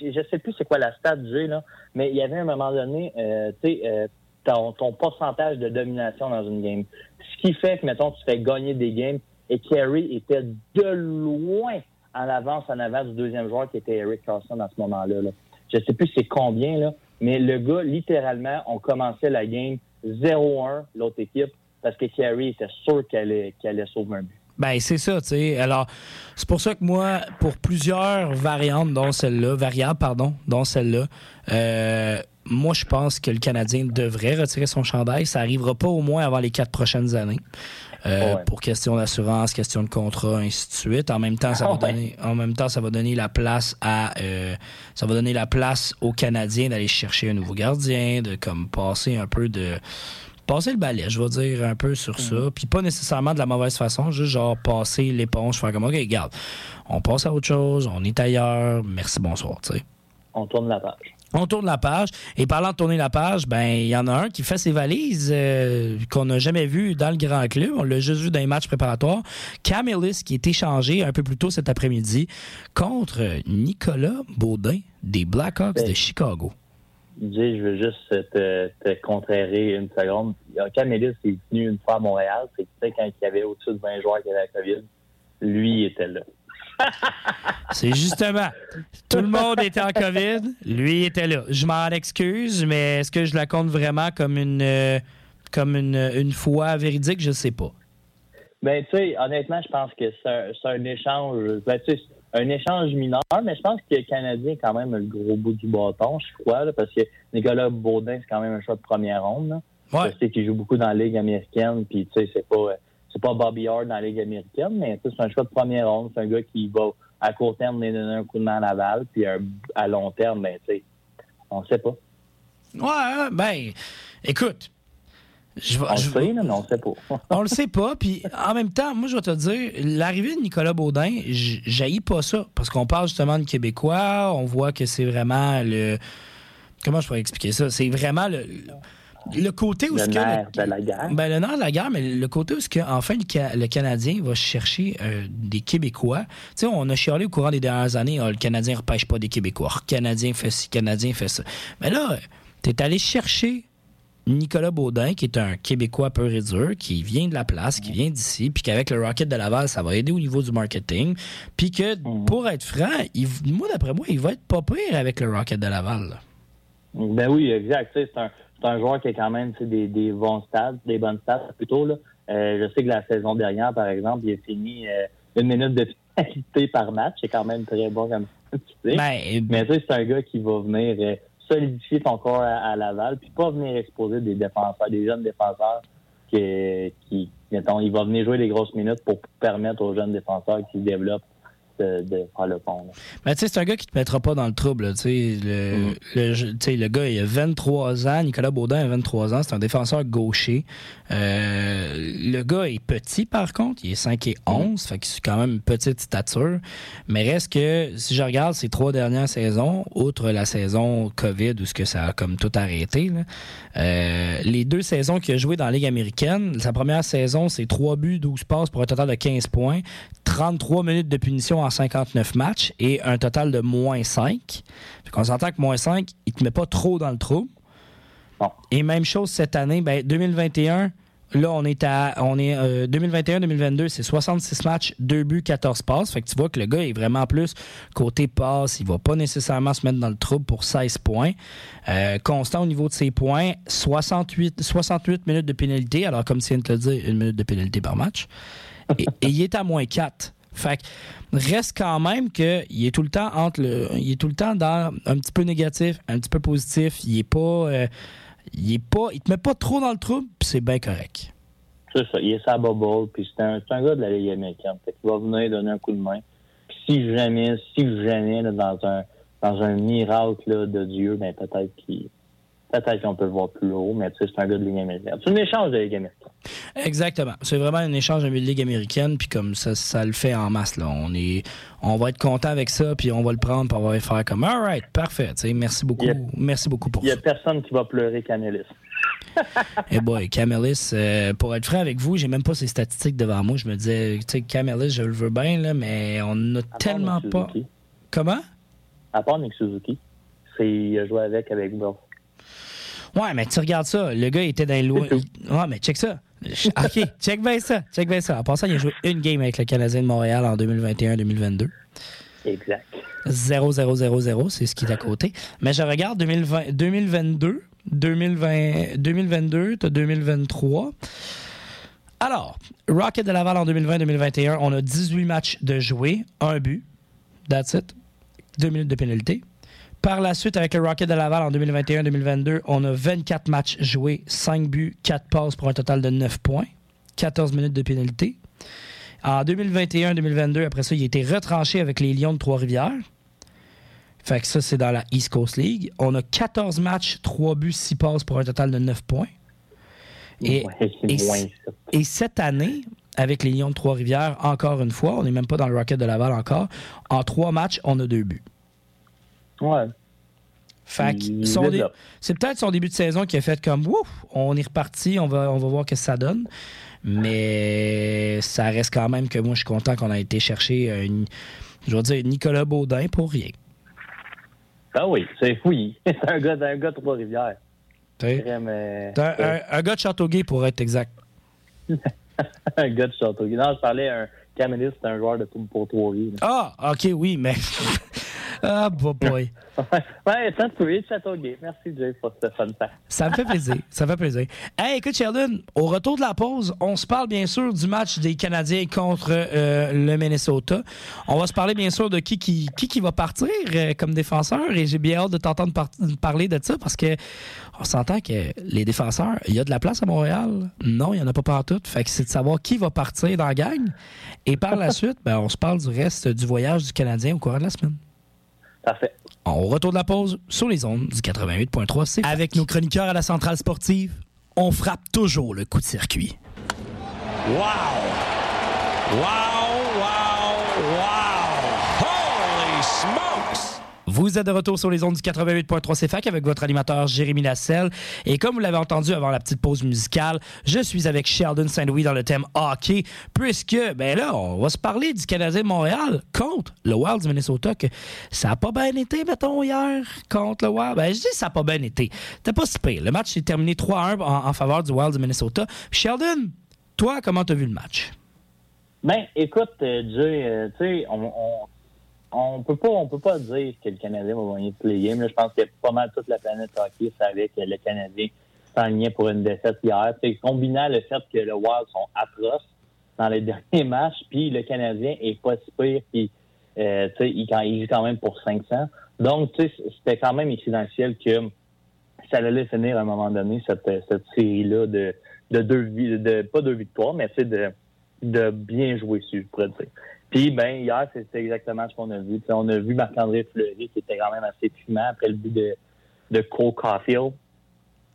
S7: je sais plus c'est quoi la stat du là, mais il y avait un moment donné, euh, tu sais, euh, ton, pourcentage de domination dans une game. Ce qui fait que, mettons, tu fais gagner des games et Kerry était de loin en avance, en avant du deuxième joueur qui était Eric Carlson à ce moment-là. Là. Je sais plus c'est combien, là, mais le gars, littéralement, on commençait la game 0-1, l'autre équipe, parce que Kerry était sûr qu'elle allait, qu'elle allait sauver un but.
S4: Ben, c'est ça, tu sais. Alors, c'est pour ça que moi, pour plusieurs variantes, dont celle-là, variables, pardon, dont celle-là, euh, moi, je pense que le Canadien devrait retirer son chandail. Ça arrivera pas au moins avant les quatre prochaines années. Euh,
S7: Ouais.
S4: Pour question d'assurance, question de contrat, ainsi de suite. En même temps, ça va
S7: Ah
S4: donner, en même temps, ça va donner la place à, euh, ça va donner la place aux Canadiens d'aller chercher un nouveau gardien, de comme passer un peu de, passer le balai, je vais dire un peu sur ça. Puis pas nécessairement de la mauvaise façon, juste genre passer l'éponge, faire comme, OK, regarde, on passe à autre chose, on est ailleurs, merci, bonsoir, tu sais.
S7: On tourne la page.
S4: On tourne la page. Et parlant de tourner la page, ben il y en a un qui fait ses valises euh, qu'on n'a jamais vu dans le grand club. On l'a juste vu dans les matchs préparatoires. Cam Ellis qui est échangé un peu plus tôt cet après-midi contre Nicolas Baudin des Blackhawks
S7: Ben,
S4: de Chicago.
S7: Je veux juste te, te contrairer une seconde. Camélis est venu une fois à Montréal. C'est que, tu sais, quand il y avait au-dessus de 20 joueurs qui avaient la COVID, lui il était là. <laughs>
S4: C'est justement. Tout le monde était en COVID. Lui était là. Je m'en excuse, mais est-ce que je la compte vraiment comme une, euh, comme une, une foi véridique? Je sais pas.
S7: Ben, tu sais, honnêtement, je pense que c'est un, un échange, ben, tu sais, un échange mineur, mais je pense que le Canadien, quand même, le gros bout du bâton, je crois, là, parce que Nicolas Baudin, c'est quand même un choix de première ronde. Là.
S4: Ouais.
S7: Je sais qu'il joue beaucoup dans la Ligue américaine, puis tu sais, c'est pas, euh, c'est pas Bobby Hart dans la Ligue américaine, mais c'est un choix de première ronde. C'est un gars qui va, à court terme, donner un coup de main à Laval, puis euh, à long terme, ben, tu sais, on sait pas.
S4: Ouais, ben, écoute. Je vais-
S7: On le sait, là, mais on sait pas. <laughs>
S4: on le sait pas. Puis en même temps, moi, je vais te dire, l'arrivée de Nicolas Baudin, jaillit pas ça. Parce qu'on parle justement de Québécois. On voit que c'est vraiment le. Comment je pourrais expliquer ça? C'est vraiment le. Le côté où
S7: Le
S4: ce que
S7: nerf de la guerre.
S4: Ben, le nerf de la guerre, mais le côté où ce que, enfin le, Ca- le Canadien va chercher euh, des Québécois. Tu sais, on a chialé au courant des dernières années, Ah, le Canadien repêche pas des Québécois. Le Canadien fait ci, le Canadien fait ça. Mais là, t'es allé chercher Nicolas Baudin, qui est un Québécois peu et dur, qui vient de la place, qui vient d'ici, puis qu'avec le Rocket de Laval, ça va aider au niveau du marketing. Puis que, pour être franc, il- moi, d'après moi, il va être pas pire avec le Rocket de Laval. là.
S7: Ben oui, exact. C'est un, joueur qui a quand même des, des bons stats, des bonnes stats plutôt. Là. Euh, je sais que la saison dernière, par exemple, il a fini euh, une minute de pénalité par match. C'est quand même très bon comme statistique.
S4: Ben,
S7: Mais tu sais, c'est un gars qui va venir euh, solidifier ton corps à, Laval, puis pas venir exposer des défenseurs, des jeunes défenseurs qui, qui mettons, il va venir jouer des grosses minutes pour permettre aux jeunes défenseurs qui se développent de, de faire le pont. là.
S4: Ben, tu sais, c'est un gars qui te mettra pas dans le trouble. Tu sais, le, gars, il a 23 ans. Nicolas Baudin a 23 ans. C'est un défenseur gaucher. Euh, le gars est petit, par contre. Il est 5 et 11. Fait que c'est quand même une petite stature. Mais reste que, si je regarde ces trois dernières saisons, outre la saison COVID où ce que ça a comme tout arrêté, là, euh, les deux saisons qu'il a joué dans la Ligue américaine, sa première saison, c'est 3 buts, 12 passes pour un total de 15 points, 33 minutes de punition en 59 matchs et un total de moins 5. Fait qu'on s'entend que moins 5, il te met pas trop dans le trou. Et même chose cette année, ben 2021, là on est à on est 2021-2022, c'est 66 matchs, 2 buts, 14 passes. Fait que tu vois que le gars est vraiment plus côté passe, il va pas nécessairement se mettre dans le trouble pour 16 points. Euh, constant au niveau de ses points, 68 68 minutes de pénalité, alors comme tu viens de te le dire, une minute de pénalité par match. et, et il est à moins 4. Fait que reste quand même qu'il est tout le temps entre le. Il est tout le temps dans un petit peu négatif, un petit peu positif. Il est pas. euh, il est pas. Il te met pas trop dans le trouble, puis c'est bien correct.
S7: C'est ça, il est sa bubble, puis c'est un, gars de la Ligue américaine. Fait qu'il va venir donner un coup de main. Puis si jamais, si jamais, dans un dans un miracle de Dieu, ben peut-être qu'il peut-être qu'on peut le voir plus haut, mais tu sais, c'est un gars de Ligue américaine. C'est une échange de Ligue américaine.
S4: Exactement. C'est vraiment un échange de ligue américaine, puis comme ça, ça le fait en masse. Là. On, est, on va être content avec ça, puis on va le prendre, puis on va faire comme, all right, parfait. Merci beaucoup. Merci beaucoup pour
S7: Il y
S4: ça.
S7: a personne qui va pleurer Canelis. <laughs>
S4: Eh boy, Camelis, euh, pour être franc avec vous, j'ai même pas ses statistiques devant moi. Je me disais, tu sais, Camelis, je le veux bien, là, mais on n'a tellement pas. Comment?
S7: À part Nick Suzuki, c'est il a joué avec avec Will.
S4: Ouais, mais tu regardes ça. Le gars était dans les lois. Ouais, mais check ça. OK, check bien ça. Check bien ça. En passant, il a joué une game avec le Canadien de Montréal en 2021-2022.
S7: Exact.
S4: 0-0-0-0, c'est ce qui est à côté. Mais je regarde 2020, 2022, 2020, 2022, t'as 2023. Alors, Rocket de Laval en 2020-2021, on a 18 matchs de jouer, un but. That's it. Deux minutes de pénalité. Par la suite, avec le Rocket de Laval en 2021-2022, on a 24 matchs joués, 5 buts, 4 passes pour un total de 9 points, 14 minutes de pénalité. En 2021-2022, après ça, il a été retranché avec les Lions de Trois-Rivières. Fait que ça, c'est dans la East Coast League. On a 14 matchs, 3 buts, 6 passes pour un total de 9 points. Et,
S7: Ouais,
S4: et cette année, avec les Lions de Trois-Rivières, encore une fois, on n'est même pas dans le Rocket de Laval encore. En 3 matchs, on a 2 buts.
S7: Ouais.
S4: Fait dé- c'est peut-être son début de saison qui a fait comme ouf, on est reparti, on va, on va voir ce que ça donne. Mais ça reste quand même que moi, je suis content qu'on a été chercher, une- je vais dire, Nicolas Baudin pour rien.
S7: Ah oui, c'est fouillis. <laughs> C'est un gars, un gars de Trois-Rivières.
S4: T'es un, un- un gars de Châteauguay pour être exact. <laughs>
S7: un gars de Châteauguay. Non, je parlais un Camelis, c'est un joueur de pour Trois-Rivières.
S4: Ah, ok, oui, mais. <laughs> ah, boy, boy. <laughs>
S7: ouais, ça Châteauguay. Merci, Jay, pour ce fun fact.
S4: Ça me fait plaisir. Ça me fait plaisir. Hey, écoute, Sheldon, au retour de la pause, on se parle bien sûr du match des Canadiens contre euh, le Minnesota. On va se parler bien sûr de qui qui, qui, qui va partir euh, comme défenseur et j'ai bien hâte de t'entendre par- parler de ça parce que on s'entend que les défenseurs, il y a de la place à Montréal. Non, il n'y en a pas partout. Fait que c'est de savoir qui va partir dans la gang. Et par la <laughs> suite, ben, on se parle du reste du voyage du Canadien au cours de la semaine.
S7: Parfait.
S4: On retourne la pause sur les ondes du 88.3 C. Avec nos chroniqueurs à la centrale sportive, on frappe toujours le coup de circuit.
S3: Wow! Wow, wow,
S4: Vous êtes de retour sur les ondes du 88.3 CFAC avec votre animateur Jérémy Lasselle. Et comme vous l'avez entendu avant la petite pause musicale, je suis avec Sheldon Saint-Louis dans le thème hockey, puisque, ben là, on va se parler du Canadien de Montréal contre le Wild Minnesota, que ça a pas bien été, mettons, hier, contre le Wild. Ben, je dis ça a pas bien été. C'était pas si. Le match s'est terminé 3-1 en, faveur du Wild du Minnesota. Sheldon, toi, comment t'as vu le match?
S7: Ben, écoute, euh, euh, tu sais, on, on peut pas, on peut pas dire que le Canadien va gagner tous les games. là. Je pense que pas mal toute la planète hockey savait que le Canadien s'enlignait pour une défaite hier. Tu sais, combinant le fait que le Wild sont atroces dans les <laughs> derniers matchs, puis le Canadien est pas si pire, puis euh, il, quand- il joue quand même pour 500. Donc, c'était quand même évidentiel que ça allait finir à un moment donné cette, cette série-là de, de deux de pas deux victoires, mais de de bien jouer dessus, je pourrais dire. Puis, ben, hier, c'était exactement ce qu'on a vu. On a vu Marc-André Fleury, qui était quand même assez fumant après le but de, de Cole Caulfield.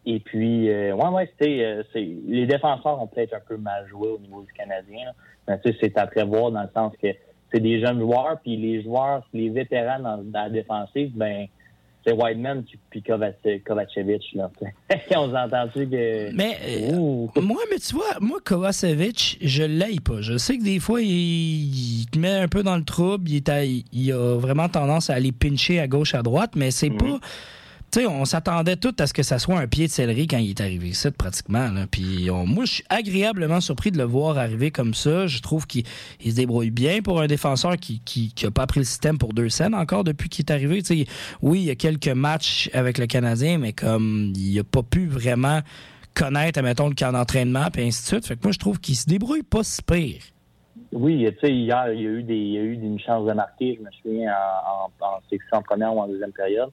S7: Et puis, euh, ouais, ouais, c'était, euh, les défenseurs ont peut-être un peu mal joué au niveau du Canadien. Mais tu sais, c'est à prévoir dans le sens que c'est des jeunes joueurs, puis les joueurs, les vétérans dans la défensive, ben, c'est Whiteman puis Kovac- Kovacevic, là. <laughs> on s'est entendu que...
S4: Mais euh, moi, mais tu vois, moi, Kovacevic, je l'aille pas. Je sais que des fois, il, il te met un peu dans le trouble. Il, est à- il a vraiment tendance à aller pincher à gauche, à droite, mais c'est pas. On s'attendait tout à ce que ça soit un pied de céleri quand il est arrivé ici, pratiquement. Puis on- moi, je suis agréablement surpris de le voir arriver comme ça. Je trouve qu'il il se débrouille bien pour un défenseur qui qui, qui a pas pris le système pour deux scènes encore depuis qu'il est arrivé. Oui, il y a quelques matchs avec le Canadien, mais comme il a pas pu vraiment connaître, mettons, le camp d'entraînement, puis ainsi de suite. Fait que moi, je trouve qu'il se débrouille pas si pire.
S7: Oui, tu sais, hier, il y a eu des, une chance de marquer, je me souviens, en, en, en, en première ou en deuxième période.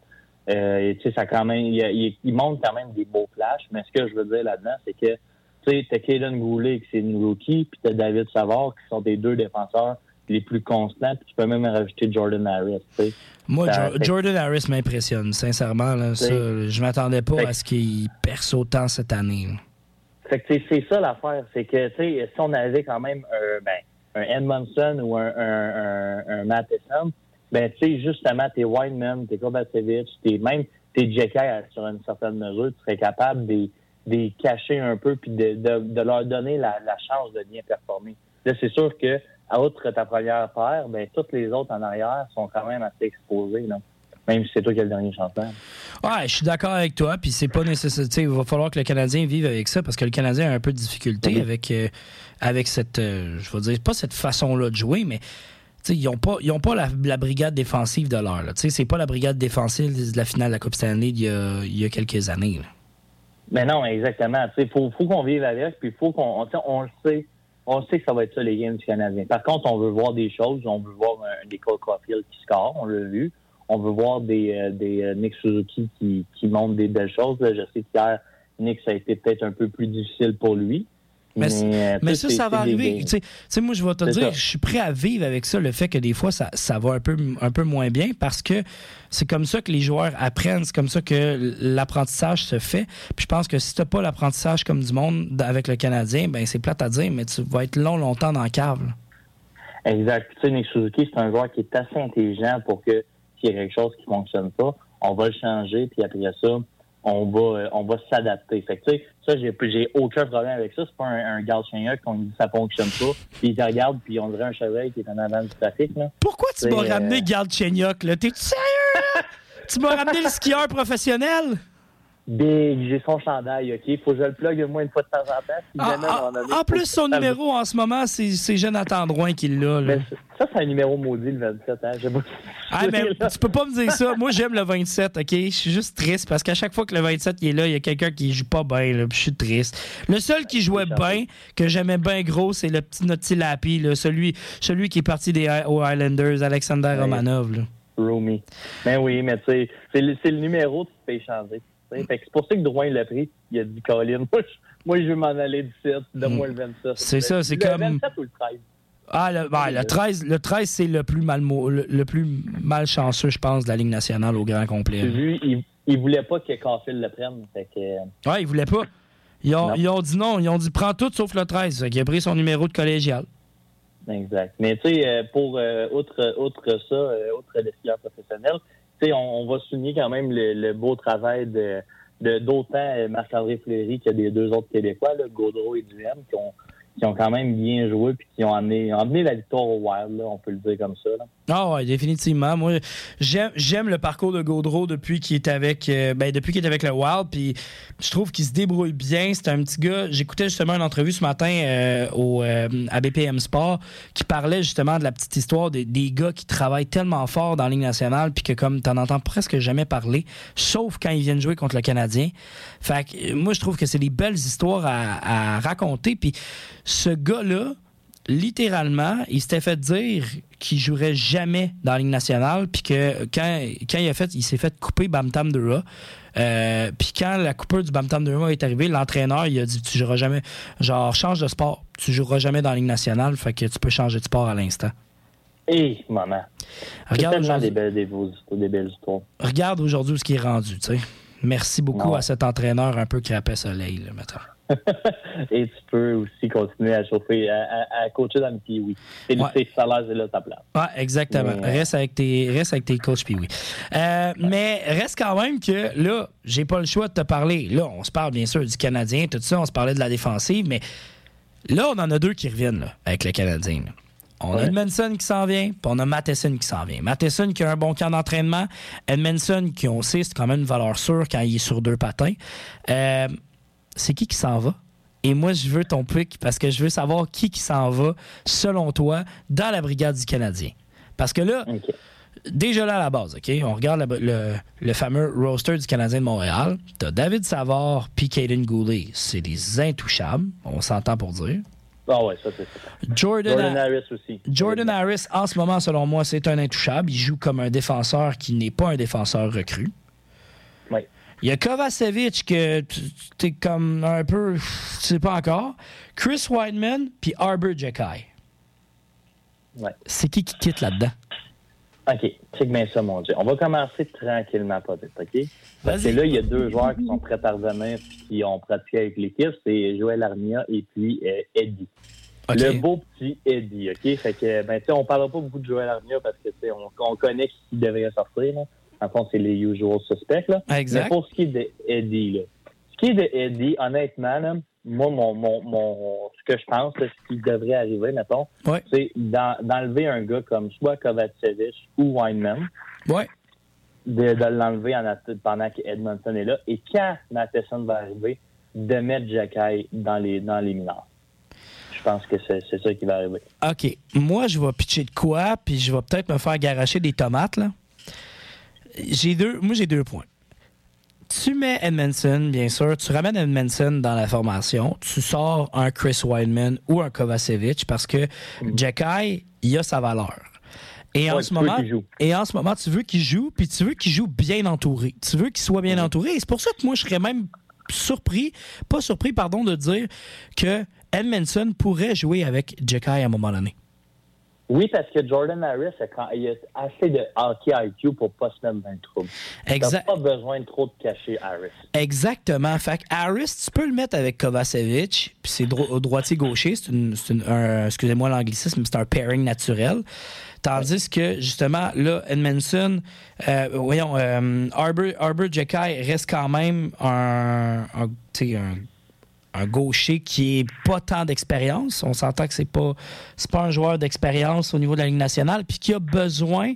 S7: Euh, tu sais, ça quand même, il, il, montre quand même des beaux flashs, mais ce que je veux dire là-dedans, c'est que, tu sais, t'as Kaden Goulet, qui c'est une rookie, puis t'as David Savard, qui sont des deux défenseurs les plus constants, puis tu peux même rajouter Jordan Harris, tu sais.
S4: Moi, Jordan Harris m'impressionne, sincèrement, là, ça, je m'attendais pas à ce qu'il perce autant cette année.
S7: Fait que c'est ça l'affaire, c'est que, tu sais, si on avait quand même un, ben, un Edmondson ou un, un, un, un Matheson, ben, tu sais, justement, t'es Weinman, t'es Kovacevic, t'es même, t'es Jekyll sur une certaine mesure, tu serais capable de les cacher un peu puis de, de, de leur donner la, la, chance de bien performer. Là, c'est sûr que, à outre ta première paire, ben, toutes les autres en arrière sont quand même assez exposées, là. Même si c'est toi qui as le dernier chanteur.
S4: Ouais, je suis d'accord avec toi. Puis c'est pas nécessaire. Il va falloir que le Canadien vive avec ça parce que le Canadien a un peu de difficulté avec, euh, avec cette. Euh, je veux dire, pas cette façon-là de jouer, mais ils n'ont pas, ils pas la, brigade défensive de l'heure. C'est pas la brigade défensive de la finale de la Coupe Stanley il y a, il y a quelques années.
S7: Mais non, exactement. Il faut, qu'on vive avec, puis faut qu'on on, le sait. On sait que ça va être ça, les games du Canadien. Par contre, on veut voir des choses. On veut voir un, des Cole qui score, on l'a vu. On veut voir des, euh, euh, Nick Suzuki qui, qui montrent des belles choses. Je sais qu'hier, Nick, ça a été peut-être un peu plus difficile pour lui.
S4: Mais, mais, mais ça, ça va arriver. Tu sais, moi, je vais te dire, je suis prêt à vivre avec ça, le fait que des fois, ça, ça va un peu, un peu moins bien parce que c'est comme ça que les joueurs apprennent, c'est comme ça que l'apprentissage se fait. Puis je pense que si tu n'as pas l'apprentissage comme du monde avec le Canadien, ben c'est plate à dire, mais tu vas être long, longtemps dans le cave.
S7: Exact. Tu sais, Nick Suzuki, c'est un joueur qui est assez intelligent pour que s'il y a quelque chose qui ne fonctionne pas, on va le changer, puis après ça, on va euh, on va s'adapter. Fait que, ça, j'ai, j'ai aucun problème avec ça. C'est pas un, un Galchenyuk qu'on dit ça fonctionne pas. Puis il regarde, puis on dirait un cheval qui est en avant du trafic. Là.
S4: Pourquoi tu m'as ramené euh... Galchenyuk, là? T'es-tu sérieux? <laughs> tu m'as ramené le skieur professionnel?
S7: Big, j'ai son chandail, OK? Faut que je le plug au moins une fois de temps en temps. Si
S4: ah, ah, en plus, son numéro en ce moment, c'est, Jonathan Drouin qui l'a. Là.
S7: ça, c'est un numéro maudit, le 27. Hein? Pas...
S4: Ah, mais tu peux pas me dire ça. Moi, j'aime le 27, OK? Je suis juste triste parce qu'à chaque fois que le 27 il est là, il y a quelqu'un qui joue pas bien, là, je suis triste. Le seul qui jouait bien, que j'aimais bien gros, c'est le petit Naughty Lapi, là, celui, celui qui est parti des Highlanders, Alexander ouais. Romanov. Là.
S7: Roomy. Ben oui, mais tu sais, c'est le, le numéro que tu peux changer. C'est pour ça que Drouin l'a pris. Il a dit Colin, moi, je, moi, je veux m'en aller du 7, donne-moi le 27.
S4: C'est ça, c'est comme.
S7: Le 27 ou le 13?
S4: Ah, le, ben, le 13, le 13 c'est le plus mal le, le, plus malchanceux, je pense, de la Ligue nationale au grand complet.
S7: Vu, il, il voulait pas que Caulfield le prenne. Fait que...
S4: Ouais, il voulait pas. Ils ont, ils ont, dit non. Ils ont dit prends tout sauf le 13. Il a pris son numéro de collégial.
S7: Exact. Mais tu sais, pour euh, outre ça, euh, les skieurs professionnels, tu sais, on, va souligner quand même le, beau travail de d'autant Marc-André Fleury que des deux autres Québécois, Gaudreau et Duhem, qui ont, qui ont quand même bien joué puis qui ont amené, amené la victoire au Wild, là, on peut le dire comme ça.
S4: Ah ouais, définitivement. Moi, j'aime, le parcours de Gaudreau depuis qu'il est avec euh, ben, depuis qu'il est avec le Wild. Puis je trouve qu'il se débrouille bien. C'est un petit gars. J'écoutais justement une entrevue ce matin euh, au, euh, à BPM Sport qui parlait justement de la petite histoire des, des gars qui travaillent tellement fort dans la Ligue nationale puis que comme t'en entends presque jamais parler, sauf quand ils viennent jouer contre le Canadien. Fait que moi je trouve que c'est des belles histoires à, à raconter. Puis ce gars-là, littéralement, il s'était fait dire qu'il jouerait jamais dans la Ligue nationale, puis que quand, quand il a fait, il s'est fait couper Bam Tam Dura. Euh, puis quand la coupure du Bam Tam Dura est arrivée, l'entraîneur il a dit tu joueras jamais, genre change de sport, tu joueras jamais dans la Ligue nationale, fait que tu peux changer de sport à l'instant.
S7: Hé, maman. Regarde des belles, des, des belles histoires.
S4: Regarde aujourd'hui ce qui est rendu, tu sais. Merci beaucoup non. à cet entraîneur un peu crapé soleil, là, maintenant.
S7: Et tu peux aussi continuer à chauffer, à, à, à coacher dans le Pee-Wee. C'est ouais. le salaire, c'est là ta place.
S4: Ouais, exactement. Mais, reste, avec tes, reste avec tes coachs Pee-Wee. Euh, ouais. Mais reste quand même que là, j'ai pas le choix de te parler. Là, on se parle bien sûr du Canadien, tout ça, on se parlait de la défensive, mais là, on en a deux qui reviennent là, avec le Canadien. Là. On ouais. a Edmondson qui s'en vient, puis on a Matheson qui s'en vient. Matheson qui a un bon camp d'entraînement. Edmondson qui, on sait, c'est quand même une valeur sûre quand il est sur deux patins. Euh, c'est qui qui s'en va? Et moi, je veux ton pic parce que je veux savoir qui qui s'en va, selon toi, dans la brigade du Canadien. Parce que là, okay. déjà là à la base, OK, on regarde le, le, le fameux roster du Canadien de Montréal. T'as David Savard puis Caden Goulet. C'est des intouchables, on s'entend pour dire.
S7: Ah ouais, ça, c'est.
S4: Jordan,
S7: Jordan
S4: Ha-
S7: Harris aussi.
S4: Jordan Harris, en ce moment, selon moi, c'est un intouchable. Il joue comme un défenseur qui n'est pas un défenseur recru. Il y a Kovacevic que tu es comme un peu, tu sais pas encore. Chris Weidman puis Arbor Jekai.
S7: Ouais.
S4: C'est qui qui quitte là-dedans?
S7: OK, check bien ça, mon Dieu. On va commencer tranquillement, pas vite, OK? Parce que là, il y a deux joueurs qui sont prêts à revenir puis qui ont pratiqué avec l'équipe. C'est Joël Armia et puis euh, Eddie. Le beau petit Eddie, OK? Fait que, ben, tu sais, on parlera pas beaucoup de Joël Armia parce que, on, on connaît qui devrait sortir, là. En fond, c'est les usual suspects, là.
S4: Exact.
S7: Mais pour ce qui est de Eddie, là, ce qui est de Eddie, honnêtement, là, moi, mon, mon, mon, ce que je pense, là, ce qui devrait arriver, mettons,
S4: Ouais.
S7: c'est d'en- d'enlever un gars comme soit Kovacevic ou Weinman,
S4: Ouais.
S7: de, de l'enlever pendant qu'Edmonton est là, et quand Matheson va arriver, de mettre Jacky dans les, dans les mineurs. Je pense que c'est c'est ça qui va arriver.
S4: OK. Moi, je vais pitcher de quoi, puis je vais peut-être me faire garocher des tomates, là. J'ai deux, moi, j'ai deux points. Tu mets Edmondson, bien sûr. Tu ramènes Edmondson dans la formation. Tu sors un Chris Weidman ou un Kovacevic parce que Jacky, il a sa valeur. Et en ce moment, et en ce moment, tu veux qu'il joue, puis tu veux qu'il joue bien entouré. Tu veux qu'il soit bien entouré. Et c'est pour ça que moi, je serais même surpris, pas surpris, pardon, de dire que Edmondson pourrait jouer avec Jacky à un moment donné.
S7: Oui, parce que Jordan Harris a, quand- il a assez de hockey IQ pour pas se mettre dans le trouble.
S4: Exact.
S7: pas besoin de trop de cacher Harris.
S4: Exactement. Fait que Harris, tu peux le mettre avec Kovacevic, puis c'est dro- droitier-gaucher, c'est une, un, excusez-moi l'anglicisme, c'est un pairing naturel. Tandis que, justement, là, Edmondson, euh, voyons, euh, Arbor, Arbor Jekai reste quand même un, un, un, un gaucher qui est pas tant d'expérience. On s'entend que c'est pas, c'est pas un joueur d'expérience au niveau de la Ligue nationale, puis qui a besoin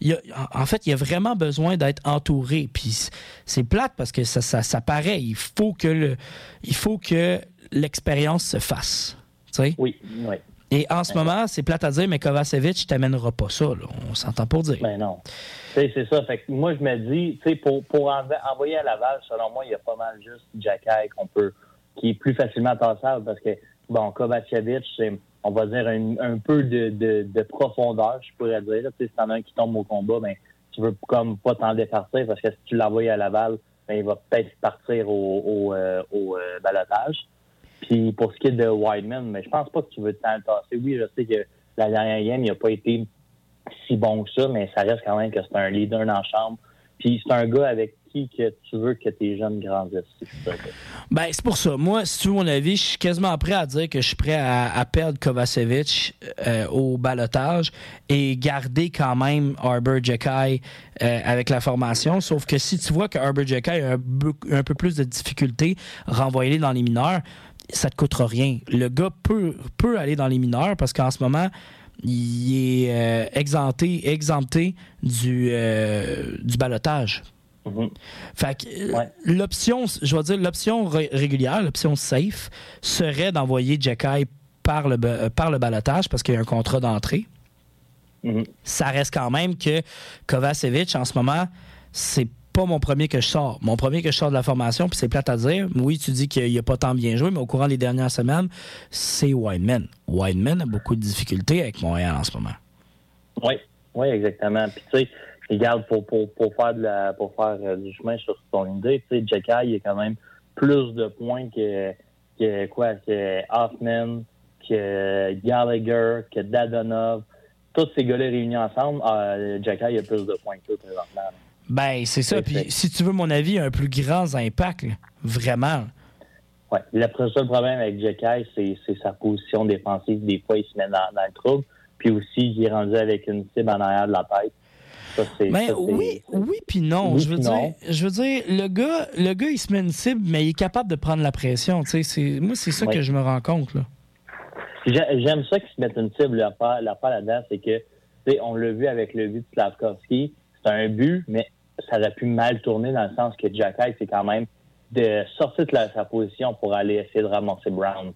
S4: il a- en fait, il a vraiment besoin d'être entouré. Puis c'est plate parce que ça, ça, ça paraît. Il faut que le, il faut que l'expérience se fasse. tu sais?
S7: Oui, oui.
S4: Et en ce moment, c'est plate à dire, mais Kovacevic t'amènera pas ça. là. On s'entend pour dire.
S7: Ben non. C'est ça. Fait que moi, je me dis, pour, pour env- envoyer à Laval, selon moi, il y a pas mal juste Jacky qu'on peut, qui est plus facilement tassable parce que, bon, Kovacevic, c'est, on va dire, un, peu de, de, de profondeur, je pourrais dire. là. Si t'en as un qui tombe au combat, ben, tu veux comme pas t'en départir parce que si tu l'envoies à Laval, ben, il va peut-être partir au, au, euh, au euh, balotage. Puis pour ce qui est de Wideman, mais je pense pas que tu veux le tasser. Oui, je sais que la dernière game, il a pas été si bon que ça, mais ça reste quand même que c'est un leader dans chambre. Puis c'est un gars avec qui que tu veux que tes jeunes grandissent.
S4: Ben, c'est pour ça. Moi, si tu veux mon avis, je suis quasiment prêt à dire que je suis prêt à, à perdre Kovacevic euh, au balotage et garder quand même Arbor Jekai euh, avec la formation. Sauf que si tu vois que Arbor Jekai a un, peu- un peu plus de difficultés, renvoyer dans les mineurs, ça te coûtera rien. Le gars peut, peut aller dans les mineurs parce qu'en ce moment, il est euh, exempté, exempté du, euh, du balotage.
S7: Mhm.
S4: Fait que euh,
S7: Ouais.
S4: l'option, je vais dire, l'option ré- régulière, l'option safe, serait d'envoyer Jacky par le, par le balotage parce qu'il y a un contrat d'entrée.
S7: Mhm.
S4: Ça reste quand même que Kovacevic, en ce moment, c'est pas mon premier que je sors. Mon premier que je sors de la formation, puis c'est plate à dire. Oui, tu dis qu'il a pas tant bien joué, mais au courant des dernières semaines, c'est Wideman. Wideman a beaucoup de difficultés avec Montréal en ce moment.
S7: Oui, oui, exactement. Puis tu sais, regarde, pour, pour, pour faire euh, du chemin sur ton idée, tu sais, il a quand même plus de points que, que quoi, que Hoffman, que Gallagher, que Dadonov. Tous ces gars-là réunis ensemble, euh, a plus de points que eux présentement.
S4: Ben, c'est ça. Puis si tu veux mon avis, un plus grand impact, là. vraiment.
S7: Ouais. Le seul problème avec Jacky, c'est, c'est sa position défensive. Des fois, il se met dans, dans le trouble. Puis aussi, il est rendu avec une cible en arrière de la tête. Ça, c'est-
S4: oui, oui, puis non.
S7: Oui
S4: je veux dire,
S7: non.
S4: je veux dire, le gars, le gars, il se met une cible, mais il est capable de prendre la pression. Moi, c'est ça
S7: Oui.
S4: que je me rends compte là.
S7: J'aime ça qu'ils se mettent une cible. L'affaire là-dedans, c'est que, tu sais, on l'a vu avec le but de Slavkovski. C'est un but, mais ça aurait pu mal tourner dans le sens que Jacky, c'est quand même de sortir de sa position pour aller essayer de ramasser Brown.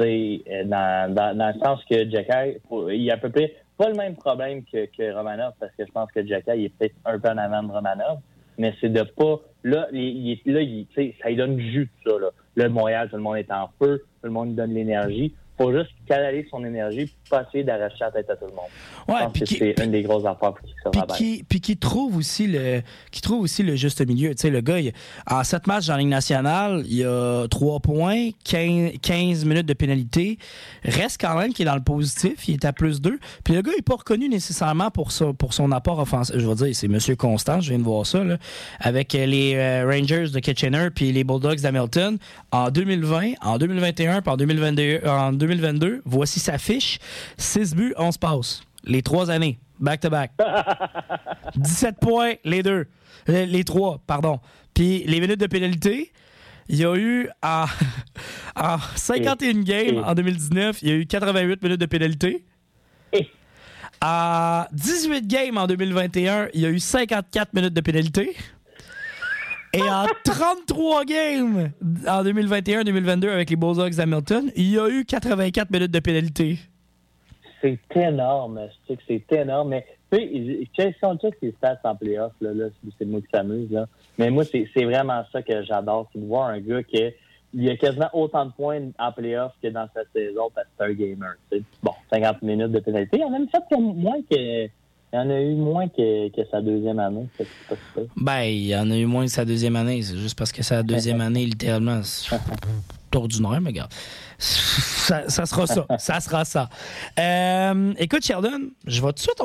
S7: Euh, dans, dans, dans le sens que Jacky, pour- il a à peu près pas le même problème que, Romanov, parce que je pense que Jacky, il est peut-être un peu en avant de Romanov, mais c'est de pas. Là, là il- ça lui donne du jus, tout ça. Là. Là, Montréal, tout le monde est en feu, tout le monde donne l'énergie. faut juste canaliser son énergie pas essayer d'arracher la tête à tout le monde.
S4: Ouais,
S7: je pense
S4: puis
S7: que c'est une des grosses affaires pour se
S4: Puis qui, puis qui trouve aussi le qui trouve aussi le juste milieu. Tu sais, le gars, il- en sept matchs dans la Ligue nationale, il a 3 points, 15, 15 minutes de pénalité. Reste quand même qu'il est dans le positif, il est à plus 2. Puis le gars, il n'est pas reconnu nécessairement pour, ça, pour son apport offensif. Je veux dire, c'est Monsieur Constant, je viens de voir ça, là, avec euh, les euh, Rangers de Kitchener puis les Bulldogs d'Hamilton. En 2020, en 2021 puis en 2022, en 2022 voici sa fiche. 6 buts, 11 passes. Les trois années, back-to-back. 17 <laughs> points, les deux. Les, les trois, pardon. Puis les minutes de pénalité, il y a eu en, <laughs> en 51 games en 2019, il y a eu 88 minutes de pénalité. En 18 games en 2021, il y a eu 54 minutes de pénalité. Et en <laughs> 33 games en 2021-2022 avec les Bulldogs d'Hamilton, il y a eu 84 minutes de pénalité.
S7: C'est énorme, je sais que c'est énorme, mais tu sais, si on check ses stats en playoff, là, là c'est- c'est moi qui s'amuse, là. Mais moi, c'est vraiment ça que j'adore, c'est de voir un gars qui il a quasiment autant de points en playoff que dans sa saison parce que c'est un gamer. Bon, 50 minutes de pénalité. Il y en a même fait que moins que. Il y en a eu moins que, que sa deuxième année. super.
S4: Ben, il y en a eu moins que sa deuxième année. C'est juste parce que sa deuxième <laughs> année, littéralement, <laughs> ordinaire, mais regarde. Ça, sera ça. Ça sera ça. Euh, écoute, Sheldon, je vais tout de suite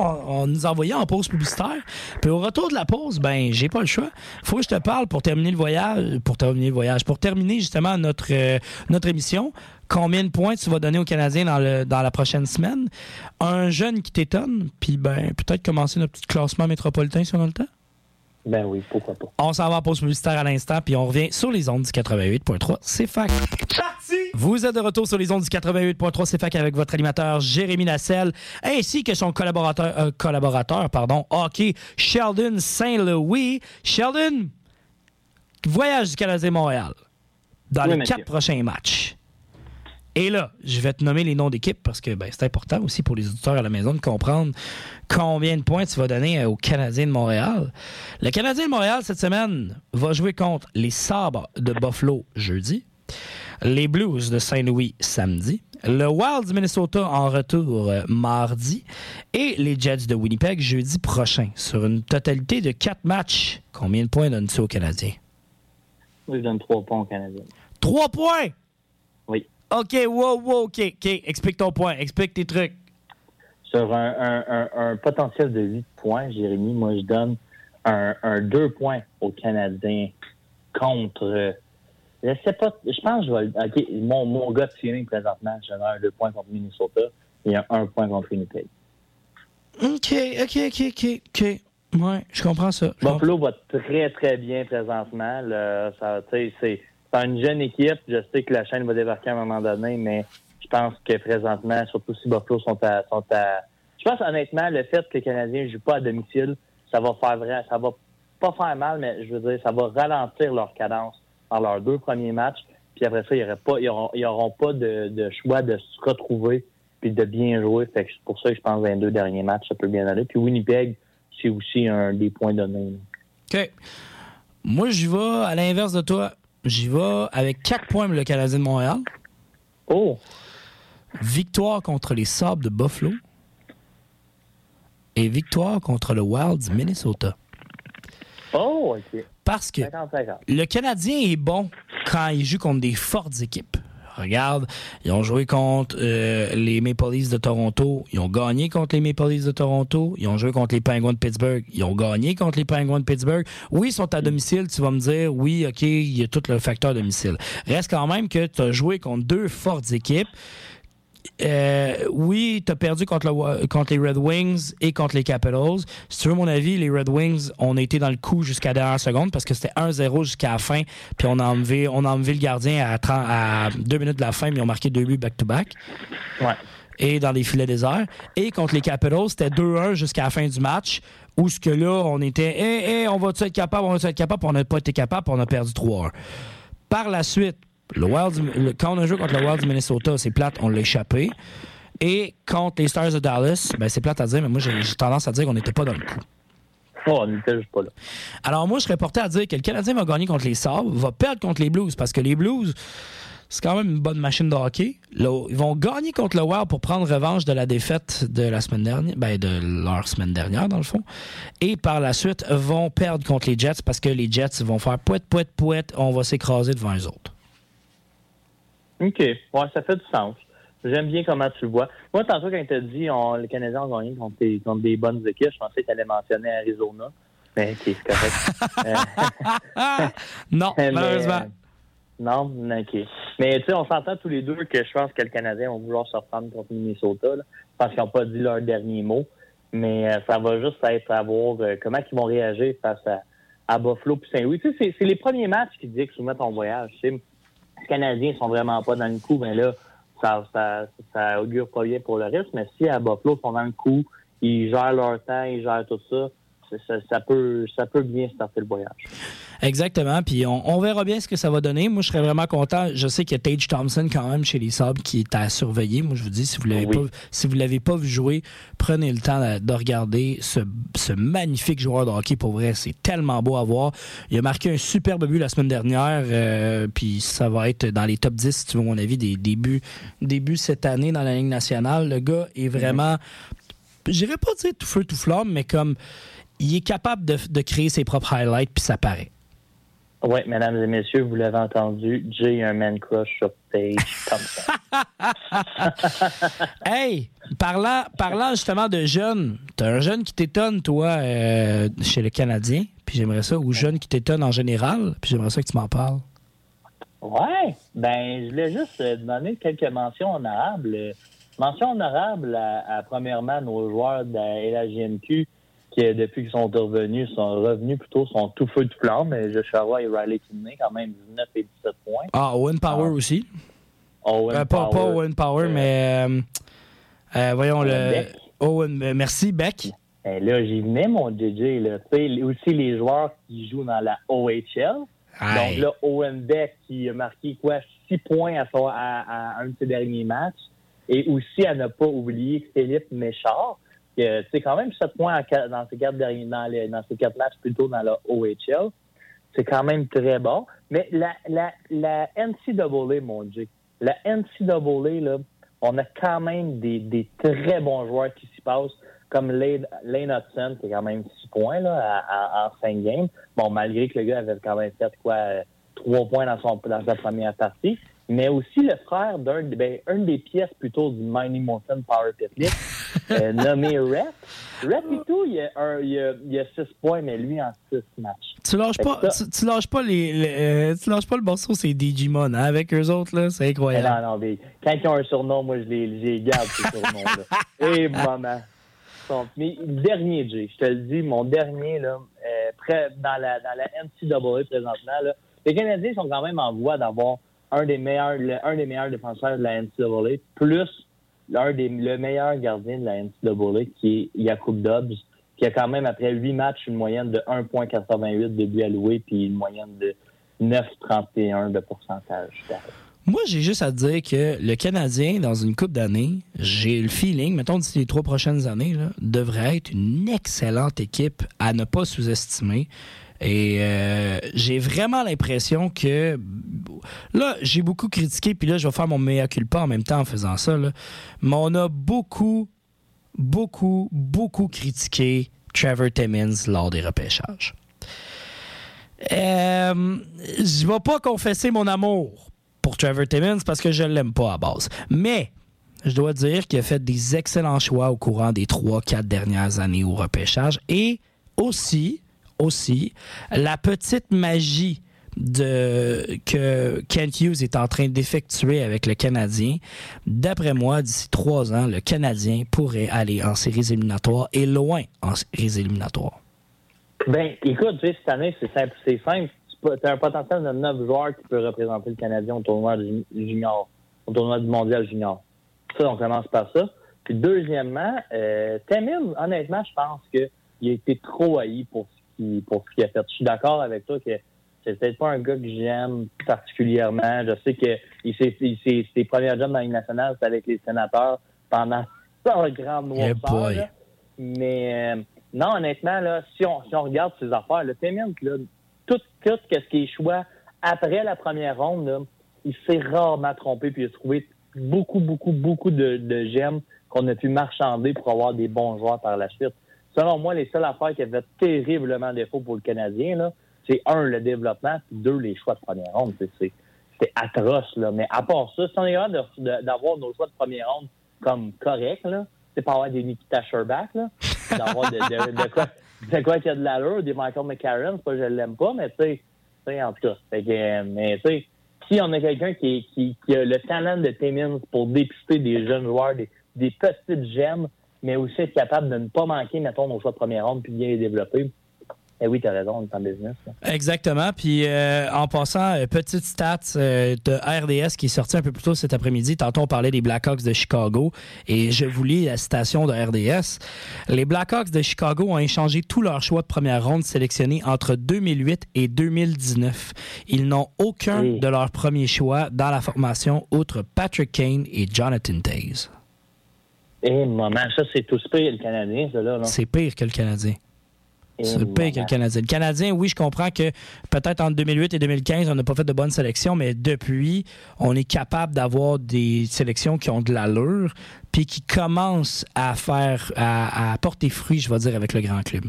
S4: nous envoyer en pause publicitaire. Puis au retour de la pause, ben, j'ai pas le choix. Faut que je te parle pour terminer le voyage. Pour terminer le voyage. Pour terminer justement notre, euh, notre émission. Combien de points tu vas donner aux Canadiens dans, le, dans la prochaine semaine? Un jeune qui t'étonne, puis ben, peut-être commencer notre petit classement métropolitain si on a le temps?
S7: Ben oui, pourquoi pas.
S4: On s'en va en pause publicitaire à l'instant, puis on revient sur les ondes du 88.3. C'est fac.
S5: Parti!
S4: Vous êtes de retour sur les ondes du 88.3 C'est fac avec votre animateur Jérémy Nassel, ainsi que son collaborateur, euh, collaborateur pardon, hockey, Sheldon Saint-Louis. Sheldon, voyage du Canadien Montréal dans
S7: Oui,
S4: les
S7: monsieur.
S4: quatre prochains matchs. Et là, je vais te nommer les noms d'équipes parce que ben, c'est important aussi pour les auditeurs à la maison de comprendre combien de points tu vas donner euh, aux Canadiens de Montréal. Le Canadien de Montréal, cette semaine, va jouer contre les Sabres de Buffalo jeudi, les Blues de Saint-Louis samedi, le Wild du Minnesota en retour euh, mardi et les Jets de Winnipeg jeudi prochain. Sur une totalité de quatre matchs, combien de points donnes-tu aux Canadiens?
S7: Je donne trois points au Canadien.
S4: Trois points! OK, wow, wow, OK, OK. Explique ton point, explique tes trucs.
S7: Sur un, un, un, un potentiel de 8 points, Jérémy, moi, je donne un, un 2 points aux Canadiens contre. euh, Je sais pas. Je pense que je vais. OK, mon, mon gars de feeling présentement, je donne un 2 points contre Minnesota et un 1 point contre Winnipeg.
S4: OK, OK, OK, OK, OK. Ouais, je comprends ça.
S7: Buffalo va très, très bien présentement. Ça, tu sais, c'est c'est une jeune équipe. Je sais que la chaîne va débarquer à un moment donné, mais je pense que présentement, surtout si Buffalo sont à, sont à... Je pense honnêtement, le fait que les Canadiens ne jouent pas à domicile, ça va faire vrai, ça va pas faire mal, mais je veux dire, ça va ralentir leur cadence dans leurs deux premiers matchs. Puis après ça, il y aurait pas, ils auront, ils pas de, choix de se retrouver puis de bien jouer. Fait que c'est pour ça que je pense que les deux derniers matchs, ça peut bien aller. Puis Winnipeg, c'est aussi un des points donnés.
S4: OK. Moi, j'y vais à l'inverse de toi. J'y vais avec 4 points pour le Canadien de Montréal.
S7: Oh!
S4: Victoire contre les Sabres de Buffalo. Et victoire contre le Wild du Minnesota.
S7: Oh, OK.
S4: Parce que
S7: 50-50.
S4: le Canadien est bon quand il joue contre des fortes équipes. Regarde, ils ont joué contre euh, les Maple Leafs de Toronto. Ils ont gagné contre les Maple Leafs de Toronto. Ils ont joué contre les Penguins de Pittsburgh. Ils ont gagné contre les Penguins de Pittsburgh. Oui, ils sont à domicile. Tu vas me dire, oui, OK, il y a tout le facteur domicile. Reste quand même que tu as joué contre deux fortes équipes. Euh, oui, tu as perdu contre, le Wa- contre les Red Wings et contre les Capitals. Si tu veux mon avis, les Red Wings, on a été dans le coup jusqu'à la dernière seconde parce que c'était 1-0 jusqu'à la fin. Puis on a enlevé, on a enlevé le gardien à, 30 à deux minutes de la fin, mais ils ont marqué deux buts back-to-back.
S7: Ouais.
S4: Et dans les filets déserts. Et contre les Capitals, c'était 2-1 jusqu'à la fin du match. Où ce que là, on était, hé, hé, on va-tu être capable, on va-tu être capable, on n'a pas été capable, on a perdu 3-1. Par la suite, le Wild, du- le- quand on a joué contre le Wild du Minnesota, c'est plate, on l'a échappé. Et contre les Stars de Dallas, ben c'est plate à dire, mais moi j'ai tendance à dire qu'on n'était pas dans le coup.
S7: Oh, on n'était juste pas là.
S4: Alors moi, je serais porté à dire que le Canadien va gagner contre les Sabres, va perdre contre les Blues, parce que les Blues c'est quand même une bonne machine de hockey. Ils vont gagner contre le Wild pour prendre revanche de la défaite de la semaine dernière, ben de leur semaine dernière dans le fond. Et par la suite vont perdre contre les Jets parce que les Jets vont faire poète poète poète, on va s'écraser devant les autres.
S7: OK. Ouais, ça fait du sens. J'aime bien comment tu le vois. Moi, tantôt, quand tu as dit on, les Canadiens ont gagné contre, des- contre des bonnes équipes, je pensais que tu allais mentionner Arizona. Mais OK, c'est correct. <laughs>
S4: Non,
S7: mais,
S4: malheureusement.
S7: non, OK. Mais tu sais, on s'entend tous les deux que je pense que le Canadien vont vouloir se reprendre contre Minnesota. Là. Je pense qu'ils n'ont pas dit leur dernier mot. Mais euh, ça va juste être à voir euh, comment ils vont réagir face à, à Buffalo puis Saint-Louis. Tu sais, c'est- les premiers matchs qui disent que soumettent ton voyage. Tu sais. Les Canadiens sont vraiment pas dans le coup, ben là, ça, ça, ça augure pas bien pour le reste. Mais si à Buffalo ils sont dans le coup, ils gèrent leur temps, ils gèrent tout ça, ça- ça peut, ça peut bien starter le voyage.
S4: Exactement. Puis on, on verra bien ce que ça va donner. Moi, je serais vraiment content. Je sais qu'il y a Tage Thompson quand même chez les Sabres qui est à surveiller. Moi, je vous dis, si vous l'avez
S7: Oui.
S4: pas, si vous l'avez pas vu jouer, prenez le temps de, de regarder ce, ce magnifique joueur de hockey. Pour vrai, c'est tellement beau à voir. Il a marqué un superbe but la semaine dernière. euh, puis ça va être dans les top 10, si tu veux mon avis, des débuts, débuts cette année dans la Ligue nationale. Le gars est vraiment, j'irais pas dire tout feu tout flamme, mais comme il est capable de, de créer ses propres highlights, puis ça paraît.
S7: Oui, mesdames et messieurs, vous l'avez entendu, Jay a un man crush sur Tage Thompson. <laughs>
S4: Hey, parlant, parlant justement de jeunes, t'as un jeune qui t'étonne, toi, euh, chez le Canadien, puis j'aimerais ça, ou jeune qui t'étonne en général, puis j'aimerais ça que tu m'en parles.
S7: Ouais, ben je voulais juste euh, donner quelques mentions honorables. Euh, Mention honorable à, à, premièrement nos joueurs de la LHJMQ qui, euh, depuis qu'ils sont revenus, sont revenus plutôt, sont tout feu de flamme. Euh, Joshua et Riley Kidney, quand même 19 et 17 points.
S4: Ah, Owen Power
S7: Ah.
S4: aussi?
S7: Owen
S4: Euh, pas,
S7: Power.
S4: pas Owen Power,
S7: Euh,
S4: mais euh, voyons
S7: Owen
S4: le.
S7: Beck.
S4: Owen, merci, Beck.
S7: Ben là, j'y venais, mon JJ. Là. Aussi les joueurs qui jouent dans la OHL. Donc là, Owen Beck qui a marqué quoi, six points à, son- à- à un de ses derniers matchs. Et aussi à ne pas oublier Philippe Méchard, tu sais, quand même sept points en quatre- dans ses quatre derniers dans, ses quatre matchs plutôt dans la OHL. C'est quand même très bon. Mais la, la, la NCAA, mon Dieu, la NCAA, là, on a quand même des, des très bons joueurs qui s'y passent, comme Lane, Lane Hudson, qui a quand même six points là, en cinq games. Bon, malgré que le gars avait quand même fait quoi, euh, trois points dans, son, dans sa première partie. Mais aussi le frère d'un ben, une des pièces plutôt du Mighty Morton Power Picnic, euh, nommé Rep. Rep et tout, il y, a un, il, y a, il y a six points, mais lui en six matchs.
S4: Tu lâches pas, tu, tu lâches pas les, les- euh, tu lâches pas le morceau, c'est Digimon, hein, avec eux autres là, c'est
S7: Mais
S4: incroyable.
S7: non, non, mais quand ils ont un surnom, moi, je les, les garde, ces surnoms-là. <laughs> Et maman. Son- Mais le dernier, Jay, je te le dis, mon dernier, là, euh, près, dans, la, dans la NCAA présentement, là, les Canadiens sont quand même en voie d'avoir un des meilleurs le- un des meilleurs défenseurs de la NCAA, plus l'un des le meilleur gardien de la NCAA, qui est Jakub Dobbs, qui a quand même, après huit matchs, une moyenne de 1,88 de buts alloués, puis une moyenne de 9,31 de pourcentage.
S4: Moi, j'ai juste à te dire que le Canadien, dans une coupe d'années, j'ai le feeling, mettons d'ici les trois prochaines années, devrait être une excellente équipe à ne pas sous-estimer. Et euh, j'ai vraiment l'impression que là, j'ai beaucoup critiqué, puis là, je vais faire mon mea culpa en même temps en faisant ça. Là. Mais on a beaucoup, beaucoup, beaucoup critiqué Trevor Timmins lors des repêchages. Euh, je vais pas confesser mon amour pour Trevor Timmins parce que je l'aime pas à base. Mais je dois dire qu'il a fait des excellents choix au courant des 3-4 dernières années au repêchage et aussi, aussi, la petite magie que Kent Hughes est en train d'effectuer avec le Canadien. D'après moi, d'ici trois ans, le Canadien pourrait aller en séries éliminatoires et loin en séries éliminatoires.
S7: Ben, écoute, cette année, c'est simple. C'est simple. Tu as un potentiel de neuf joueurs qui peut représenter le Canadien au tournoi du junior, au tournoi du mondial junior. Ça, on commence par ça. Puis deuxièmement, euh, Timmins, honnêtement, je pense qu'il a été trop haï pour ce pour ce qu'il a fait. Je suis d'accord avec toi que c'est peut-être pas un gars que j'aime particulièrement. Je sais que il s'est- ses premiers jobs dans la Ligue nationale, c'était avec les sénateurs pendant <laughs> leur grande
S4: Eh
S7: noirceur.
S4: boy.
S7: là. Mais euh, non, honnêtement, là, si on, si on regarde ses affaires, le là, tout, tout ce qui est choix après la première ronde, là, il s'est rarement trompé, puis il a trouvé beaucoup, beaucoup, beaucoup de, de gemmes qu'on a pu marchander pour avoir des bons joueurs par la suite. Selon moi, les seules affaires qui avaient terriblement défaut pour le Canadien, c'est un, le développement, puis deux, les choix de première ronde. C'est, atroce, là. Mais à part ça, si on est d'avoir nos choix de première ronde comme corrects, là, c'est pas avoir des Nikita Sherbak, là, d'avoir de, quoi, de qu'il y a de l'allure, des Michael McCarron, c'est pas je l'aime pas, mais tu sais, en tout cas, mais si on a quelqu'un qui a le talent de Timmins pour dépister des jeunes joueurs, des, des petites gemmes, mais aussi être capable de ne pas manquer, mettons, nos choix de première ronde, puis bien les développer, eh oui, t'as raison, on est en business. là.
S4: Exactement. Puis euh, en passant, euh, petite stats euh, de RDS qui est sortie un peu plus tôt cet après-midi. Tantôt, on parlait des Blackhawks de Chicago et je vous lis la citation de RDS. Les Blackhawks de Chicago ont échangé tous leurs choix de première ronde sélectionnés entre 2008 et 2019. Ils n'ont aucun
S7: Oui.
S4: de leurs premiers choix dans la formation outre Patrick Kane et Jonathan Taze.
S7: Eh, maman, ça, c'est tout pire, le Canadien, ça, là. là.
S4: C'est pire que le Canadien.
S7: Eh,
S4: C'est pire que le. Canadien. Le Canadien, oui, je comprends que peut-être entre 2008 et 2015, on n'a pas fait de bonnes sélections, mais depuis, on est capable d'avoir des sélections qui ont de l'allure, puis qui commencent à faire, à, à porter fruit, je vais dire, avec le grand club.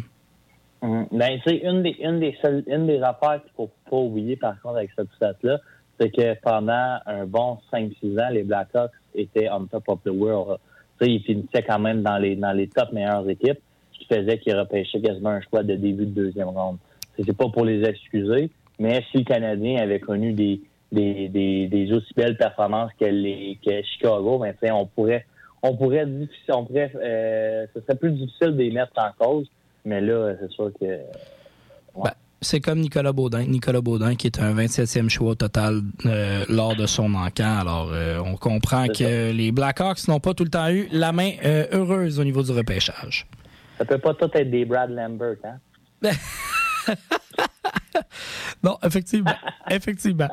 S7: Mhm. Ben, sais, une des, une, des seules- une des affaires qu'il faut pas oublier, par contre, avec cette stat-là, c'est que pendant un bon 5-6 ans, les Blackhawks étaient on top of the world. Ils finissaient quand même dans les, dans les top meilleures équipes, ce qui faisait qu'ils repêchaient quasiment un choix de début de deuxième ronde. C'est pas pour les excuser, mais si le Canadien avait connu des, des, des, des aussi belles performances que, les, que Chicago, ben, on pourrait, on pourrait, on pourrait, euh, ce serait plus difficile de les mettre en cause, mais là, c'est sûr que
S4: c'est comme Nicolas Baudin. Nicolas Baudin, qui est un 27e choix au total euh, lors de son encamp. Alors, euh, on comprend que les Blackhawks n'ont pas tout le temps eu la main euh, heureuse au niveau du repêchage.
S7: Ça peut pas tout être des Brad Lambert, hein? <laughs>
S4: Non, effectivement. <laughs> effectivement.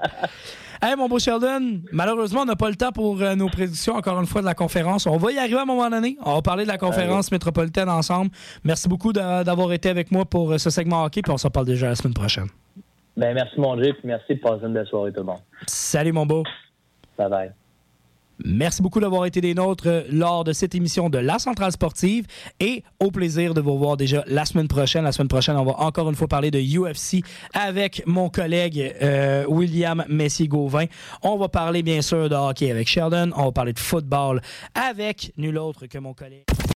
S4: Hey, mon beau Sheldon, malheureusement, on n'a pas le temps pour euh, nos prédictions, encore une fois, de la conférence. On va y arriver à un moment donné. On va parler de la conférence métropolitaine ensemble. Merci beaucoup d'a- d'avoir été avec moi pour euh, ce segment hockey, puis on s'en parle déjà la semaine prochaine.
S7: Ben, merci, mon Dieu, puis merci de passer une belle soirée, tout le monde.
S4: Salut, mon beau.
S7: Bye bye.
S4: Merci beaucoup d'avoir été des nôtres euh, lors de cette émission de La Centrale Sportive et au plaisir de vous voir déjà la semaine prochaine. La semaine prochaine, on va encore une fois parler de UFC avec mon collègue euh, William Messier-Gauvin. On va parler bien sûr de hockey avec Sheldon. On va parler de football avec nul autre que mon collègue.